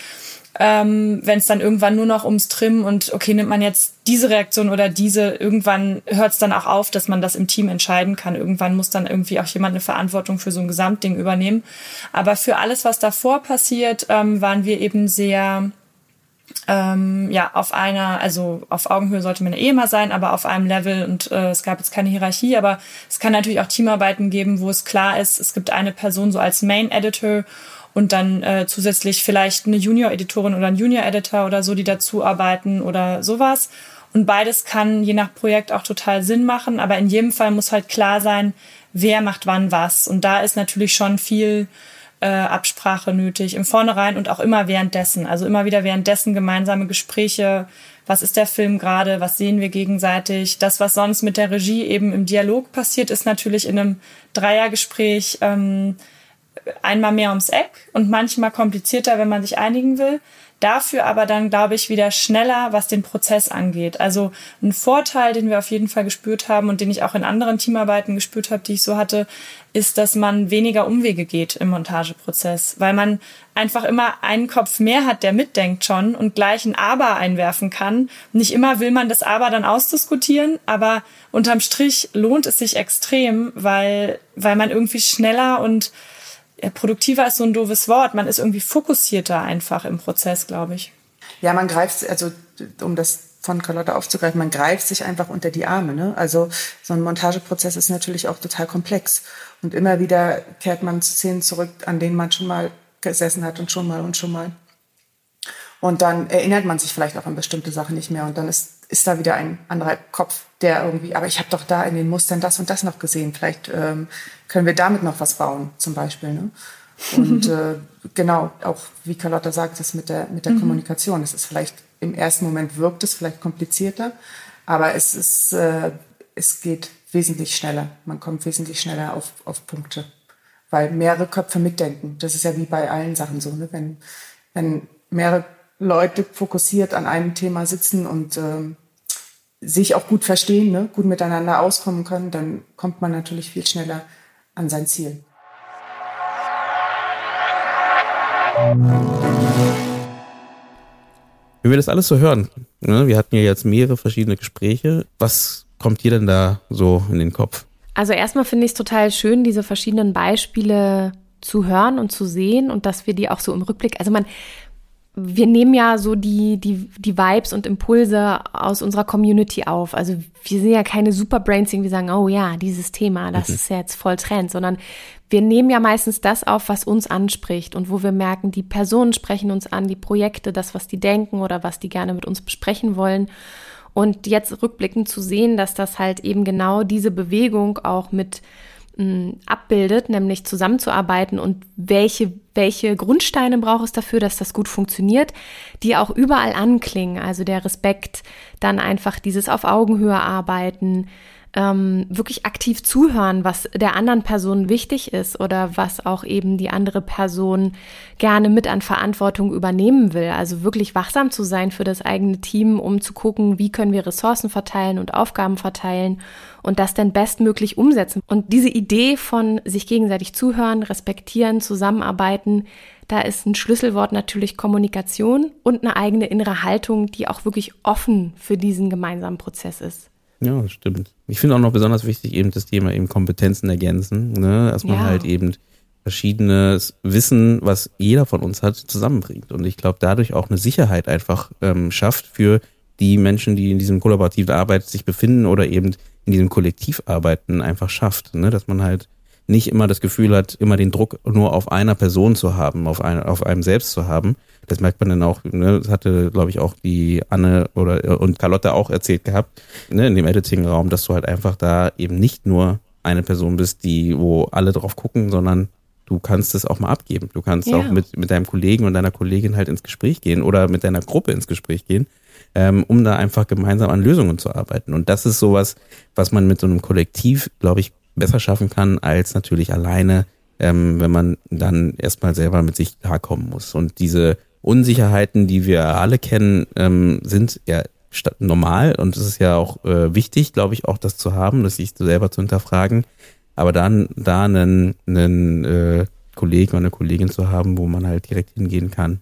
ähm, wenn es dann irgendwann nur noch ums Trimmen und okay, nimmt man jetzt diese Reaktion oder diese, irgendwann hört es dann auch auf, dass man das im Team entscheiden kann. Irgendwann muss dann irgendwie auch jemand eine Verantwortung für so ein Gesamtding übernehmen. Aber für alles, was davor passiert, ähm, waren wir eben sehr ähm, ja, auf einer, also auf Augenhöhe sollte man eh immer sein, aber auf einem Level und äh, es gab jetzt keine Hierarchie, aber es kann natürlich auch Teamarbeiten geben, wo es klar ist, es gibt eine Person so als Main Editor und dann äh, zusätzlich vielleicht eine Junior-Editorin oder ein Junior-Editor oder so, die dazu arbeiten oder sowas. Und beides kann je nach Projekt auch total Sinn machen, aber in jedem Fall muss halt klar sein, wer macht wann was. Und da ist natürlich schon viel äh, Absprache nötig im Vornherein und auch immer währenddessen. Also immer wieder währenddessen gemeinsame Gespräche. Was ist der Film gerade? Was sehen wir gegenseitig? Das, was sonst mit der Regie eben im Dialog passiert, ist natürlich in einem Dreiergespräch ähm, einmal mehr ums Eck und manchmal komplizierter, wenn man sich einigen will. dafür aber dann, glaube ich, wieder schneller, was den Prozess angeht. Also ein Vorteil, den wir auf jeden Fall gespürt haben und den ich auch in anderen Teamarbeiten gespürt habe, die ich so hatte, ist, dass man weniger Umwege geht im Montageprozess, weil man einfach immer einen Kopf mehr hat, der mitdenkt schon und gleich ein Aber einwerfen kann. Nicht immer will man das Aber dann ausdiskutieren, aber unterm Strich lohnt es sich extrem, weil, weil man irgendwie schneller und produktiver ist so ein doofes Wort. Man ist irgendwie fokussierter einfach im Prozess, glaube ich. Ja, man greift, also um das von Carlotta aufzugreifen, man greift sich einfach unter die Arme. Ne? Also so ein Montageprozess ist natürlich auch total komplex. Und immer wieder kehrt man zu Szenen zurück, an denen man schon mal gesessen hat und schon mal und schon mal. Und dann erinnert man sich vielleicht auch an bestimmte Sachen nicht mehr. Und dann ist, ist da wieder ein anderer Kopf, der irgendwie, aber ich habe doch da in den Mustern das und das noch gesehen. Vielleicht ähm, können wir damit noch was bauen, zum Beispiel. Ne? Und äh, genau, auch wie Carlotta sagt, das mit der, mit der mhm. Kommunikation. Es ist vielleicht im ersten Moment wirkt es vielleicht komplizierter, aber es ist, äh, es geht wesentlich schneller. Man kommt wesentlich schneller auf, auf Punkte, weil mehrere Köpfe mitdenken. Das ist ja wie bei allen Sachen so. Ne? Wenn, wenn mehrere Leute fokussiert an einem Thema sitzen und ähm, sich auch gut verstehen, ne? gut miteinander auskommen können, dann kommt man natürlich viel schneller an sein Ziel. Wenn wir das alles so hören, ne, wir hatten ja jetzt mehrere verschiedene Gespräche, was kommt dir denn da so in den Kopf? Also erstmal finde ich es total schön, diese verschiedenen Beispiele zu hören und zu sehen und dass wir die auch so im Rückblick, also man, wir nehmen ja so die, die, die Vibes und Impulse aus unserer Community auf. Also wir sind ja keine Superbrains, die sagen, oh ja, dieses Thema, das mhm. ist ja jetzt voll Trend, sondern wir nehmen ja meistens das auf, was uns anspricht und wo wir merken, die Personen sprechen uns an, die Projekte, das, was die denken oder was die gerne mit uns besprechen wollen. Und jetzt rückblickend zu sehen, dass das halt eben genau diese Bewegung auch mit abbildet, nämlich zusammenzuarbeiten und welche, welche Grundsteine braucht es dafür, dass das gut funktioniert, die auch überall anklingen. Also der Respekt, dann einfach dieses auf Augenhöhe arbeiten, ähm, wirklich aktiv zuhören, was der anderen Person wichtig ist oder was auch eben die andere Person gerne mit an Verantwortung übernehmen will. Also wirklich wachsam zu sein für das eigene Team, um zu gucken, wie können wir Ressourcen verteilen und Aufgaben verteilen und das dann bestmöglich umsetzen. Und diese Idee von sich gegenseitig zuhören, respektieren, zusammenarbeiten, da ist ein Schlüsselwort natürlich Kommunikation und eine eigene innere Haltung, die auch wirklich offen für diesen gemeinsamen Prozess ist. Ja, das stimmt. Ich finde auch noch besonders wichtig eben das Thema eben Kompetenzen ergänzen, ne? dass man ja. halt eben verschiedenes Wissen, was jeder von uns hat, zusammenbringt. Und ich glaube, dadurch auch eine Sicherheit einfach ähm, schafft für die Menschen, die in diesem kollaborativen Arbeit sich befinden oder eben in diesem Kollektivarbeiten einfach schafft. Ne? Dass man halt nicht immer das Gefühl hat, immer den Druck nur auf einer Person zu haben, auf, ein, auf einem selbst zu haben. Das merkt man dann auch, ne, das hatte, glaube ich, auch die Anne oder und Carlotta auch erzählt gehabt, ne, in dem Editing-Raum, dass du halt einfach da eben nicht nur eine Person bist, die, wo alle drauf gucken, sondern du kannst es auch mal abgeben. Du kannst ja. auch mit, mit deinem Kollegen und deiner Kollegin halt ins Gespräch gehen oder mit deiner Gruppe ins Gespräch gehen, ähm, um da einfach gemeinsam an Lösungen zu arbeiten. Und das ist sowas, was man mit so einem Kollektiv, glaube ich, besser schaffen kann, als natürlich alleine, ähm, wenn man dann erstmal selber mit sich klarkommen muss. Und diese Unsicherheiten, die wir alle kennen, ähm, sind ja normal und es ist ja auch äh, wichtig, glaube ich, auch das zu haben, das sich selber zu hinterfragen. Aber dann da einen, einen äh, Kollegen oder eine Kollegin zu haben, wo man halt direkt hingehen kann,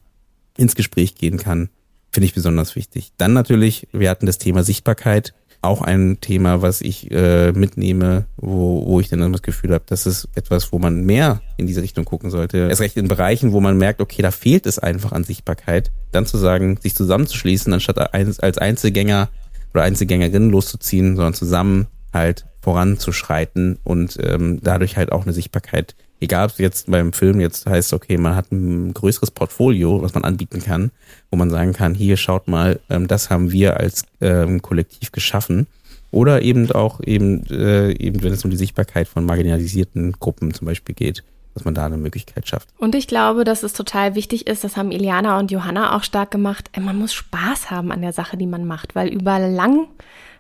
ins Gespräch gehen kann, finde ich besonders wichtig. Dann natürlich, wir hatten das Thema Sichtbarkeit auch ein Thema, was ich äh, mitnehme, wo, wo ich dann das Gefühl habe, das ist etwas, wo man mehr in diese Richtung gucken sollte. Erst recht in Bereichen, wo man merkt, okay, da fehlt es einfach an Sichtbarkeit. Dann zu sagen, sich zusammenzuschließen, anstatt als Einzelgänger oder Einzelgängerin loszuziehen, sondern zusammen halt voranzuschreiten und ähm, dadurch halt auch eine Sichtbarkeit egal ob es jetzt beim Film jetzt heißt, okay, man hat ein größeres Portfolio, was man anbieten kann, wo man sagen kann, hier schaut mal, ähm, das haben wir als ähm, Kollektiv geschaffen. Oder eben auch eben, äh, eben, wenn es um die Sichtbarkeit von marginalisierten Gruppen zum Beispiel geht, dass man da eine Möglichkeit schafft. Und ich glaube, dass es total wichtig ist, das haben Iliana und Johanna auch stark gemacht, man muss Spaß haben an der Sache, die man macht, weil über lang,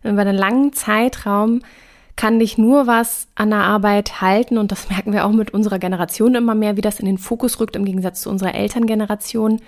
über einen langen Zeitraum kann dich nur was an der Arbeit halten und das merken wir auch mit unserer Generation immer mehr, wie das in den Fokus rückt im Gegensatz zu unserer Elterngeneration,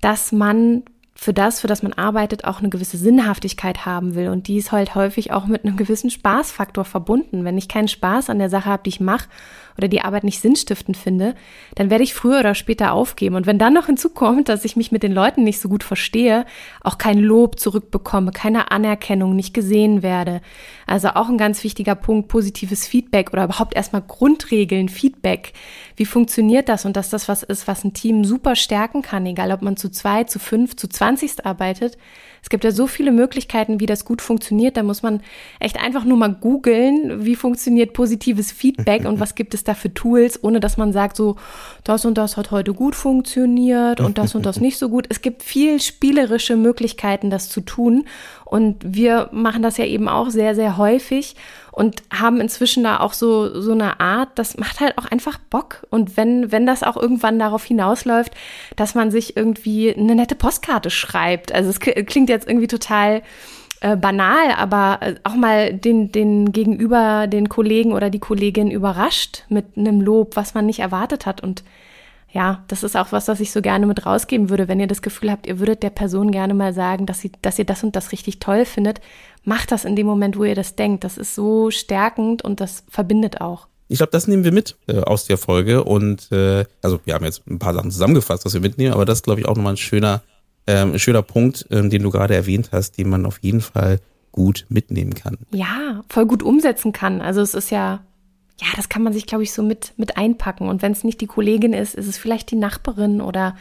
dass man für das, für das man arbeitet, auch eine gewisse Sinnhaftigkeit haben will. Und die ist halt häufig auch mit einem gewissen Spaßfaktor verbunden. Wenn ich keinen Spaß an der Sache habe, die ich mache, oder die Arbeit nicht sinnstiftend finde, dann werde ich früher oder später aufgeben. Und wenn dann noch hinzukommt, dass ich mich mit den Leuten nicht so gut verstehe, auch kein Lob zurückbekomme, keine Anerkennung, nicht gesehen werde. Also auch ein ganz wichtiger Punkt, positives Feedback oder überhaupt erstmal Grundregeln, Feedback. Wie funktioniert das? Und dass das was ist, was ein Team super stärken kann, egal ob man zu zwei, zu fünf, zu zwanzigst arbeitet. Es gibt ja so viele Möglichkeiten, wie das gut funktioniert. Da muss man echt einfach nur mal googeln, wie funktioniert positives Feedback und was gibt es da für Tools, ohne dass man sagt, so, das und das hat heute gut funktioniert und das und das nicht so gut. Es gibt viel spielerische Möglichkeiten, das zu tun. Und wir machen das ja eben auch sehr, sehr häufig und haben inzwischen da auch so, so eine Art, das macht halt auch einfach Bock. Und wenn, wenn das auch irgendwann darauf hinausläuft, dass man sich irgendwie eine nette Postkarte schreibt. Also es klingt jetzt irgendwie total äh, banal, aber äh, auch mal den, den Gegenüber, den Kollegen oder die Kollegin überrascht mit einem Lob, was man nicht erwartet hat. Und ja, das ist auch was, was ich so gerne mit rausgeben würde. Wenn ihr das Gefühl habt, ihr würdet der Person gerne mal sagen, dass, sie, dass ihr das und das richtig toll findet, macht das in dem Moment, wo ihr das denkt. Das ist so stärkend und das verbindet auch. Ich glaube, das nehmen wir mit äh, aus der Folge und äh, also wir haben jetzt ein paar Sachen zusammengefasst, was wir mitnehmen, aber das ist, glaube ich, auch nochmal ein schöner, ähm, ein schöner Punkt, ähm, den du gerade erwähnt hast, den man auf jeden Fall gut mitnehmen kann. Ja, voll gut umsetzen kann. Also es ist ja, ja, das kann man sich, glaube ich, so mit, mit einpacken. Und wenn es nicht die Kollegin ist, ist es vielleicht die Nachbarin oder,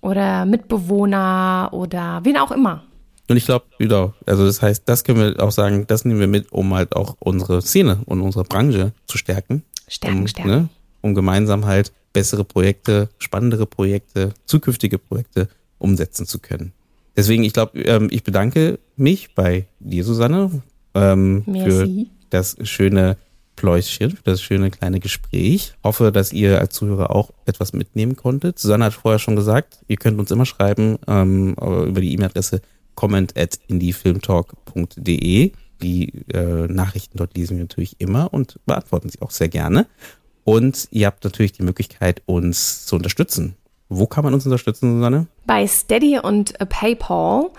oder Mitbewohner oder wen auch immer. Und ich glaube, wieder, also das heißt, das können wir auch sagen, das nehmen wir mit, um halt auch unsere Szene und unsere Branche zu stärken. Stärken, um, stärken. Ne, um gemeinsam halt bessere Projekte, spannendere Projekte, zukünftige Projekte umsetzen zu können. Deswegen, ich glaube, ähm, ich bedanke mich bei dir, Susanne, ähm, für das schöne Pläuschen, für das schöne kleine Gespräch. Hoffe, dass ihr als Zuhörer auch etwas mitnehmen konntet. Susanne hat vorher schon gesagt, ihr könnt uns immer schreiben ähm, über die E-Mail-Adresse comment at indiefilmtalk.de. Die äh, Nachrichten dort lesen wir natürlich immer und beantworten sie auch sehr gerne. Und ihr habt natürlich die Möglichkeit, uns zu unterstützen. Wo kann man uns unterstützen, Susanne? Bei Steady und PayPal,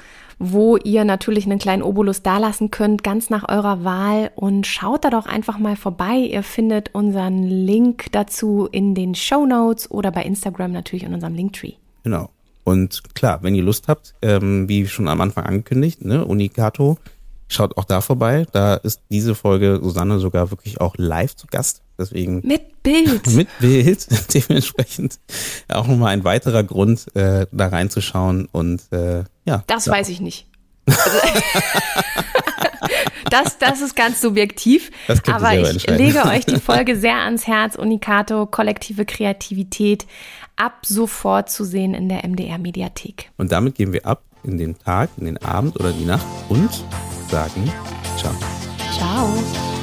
wo ihr natürlich einen kleinen Obolus dalassen könnt, ganz nach eurer Wahl. Und schaut da doch einfach mal vorbei. Ihr findet unseren Link dazu in den Show Notes oder bei Instagram natürlich in unserem Linktree. Genau. Und klar, wenn ihr Lust habt, ähm, wie schon am Anfang angekündigt, ne, Unicato, schaut auch da vorbei. Da ist diese Folge Susanne sogar wirklich auch live zu Gast. Deswegen mit Bild. mit Bild. Dementsprechend auch nochmal ein weiterer Grund, äh, da reinzuschauen. Und äh, ja. Das ja. weiß ich nicht. das, das ist ganz subjektiv. aber ich lege euch die Folge sehr ans Herz. Unicato, kollektive Kreativität ab sofort zu sehen in der MDR-Mediathek. Und damit gehen wir ab in den Tag, in den Abend oder die Nacht und sagen Ciao. Ciao.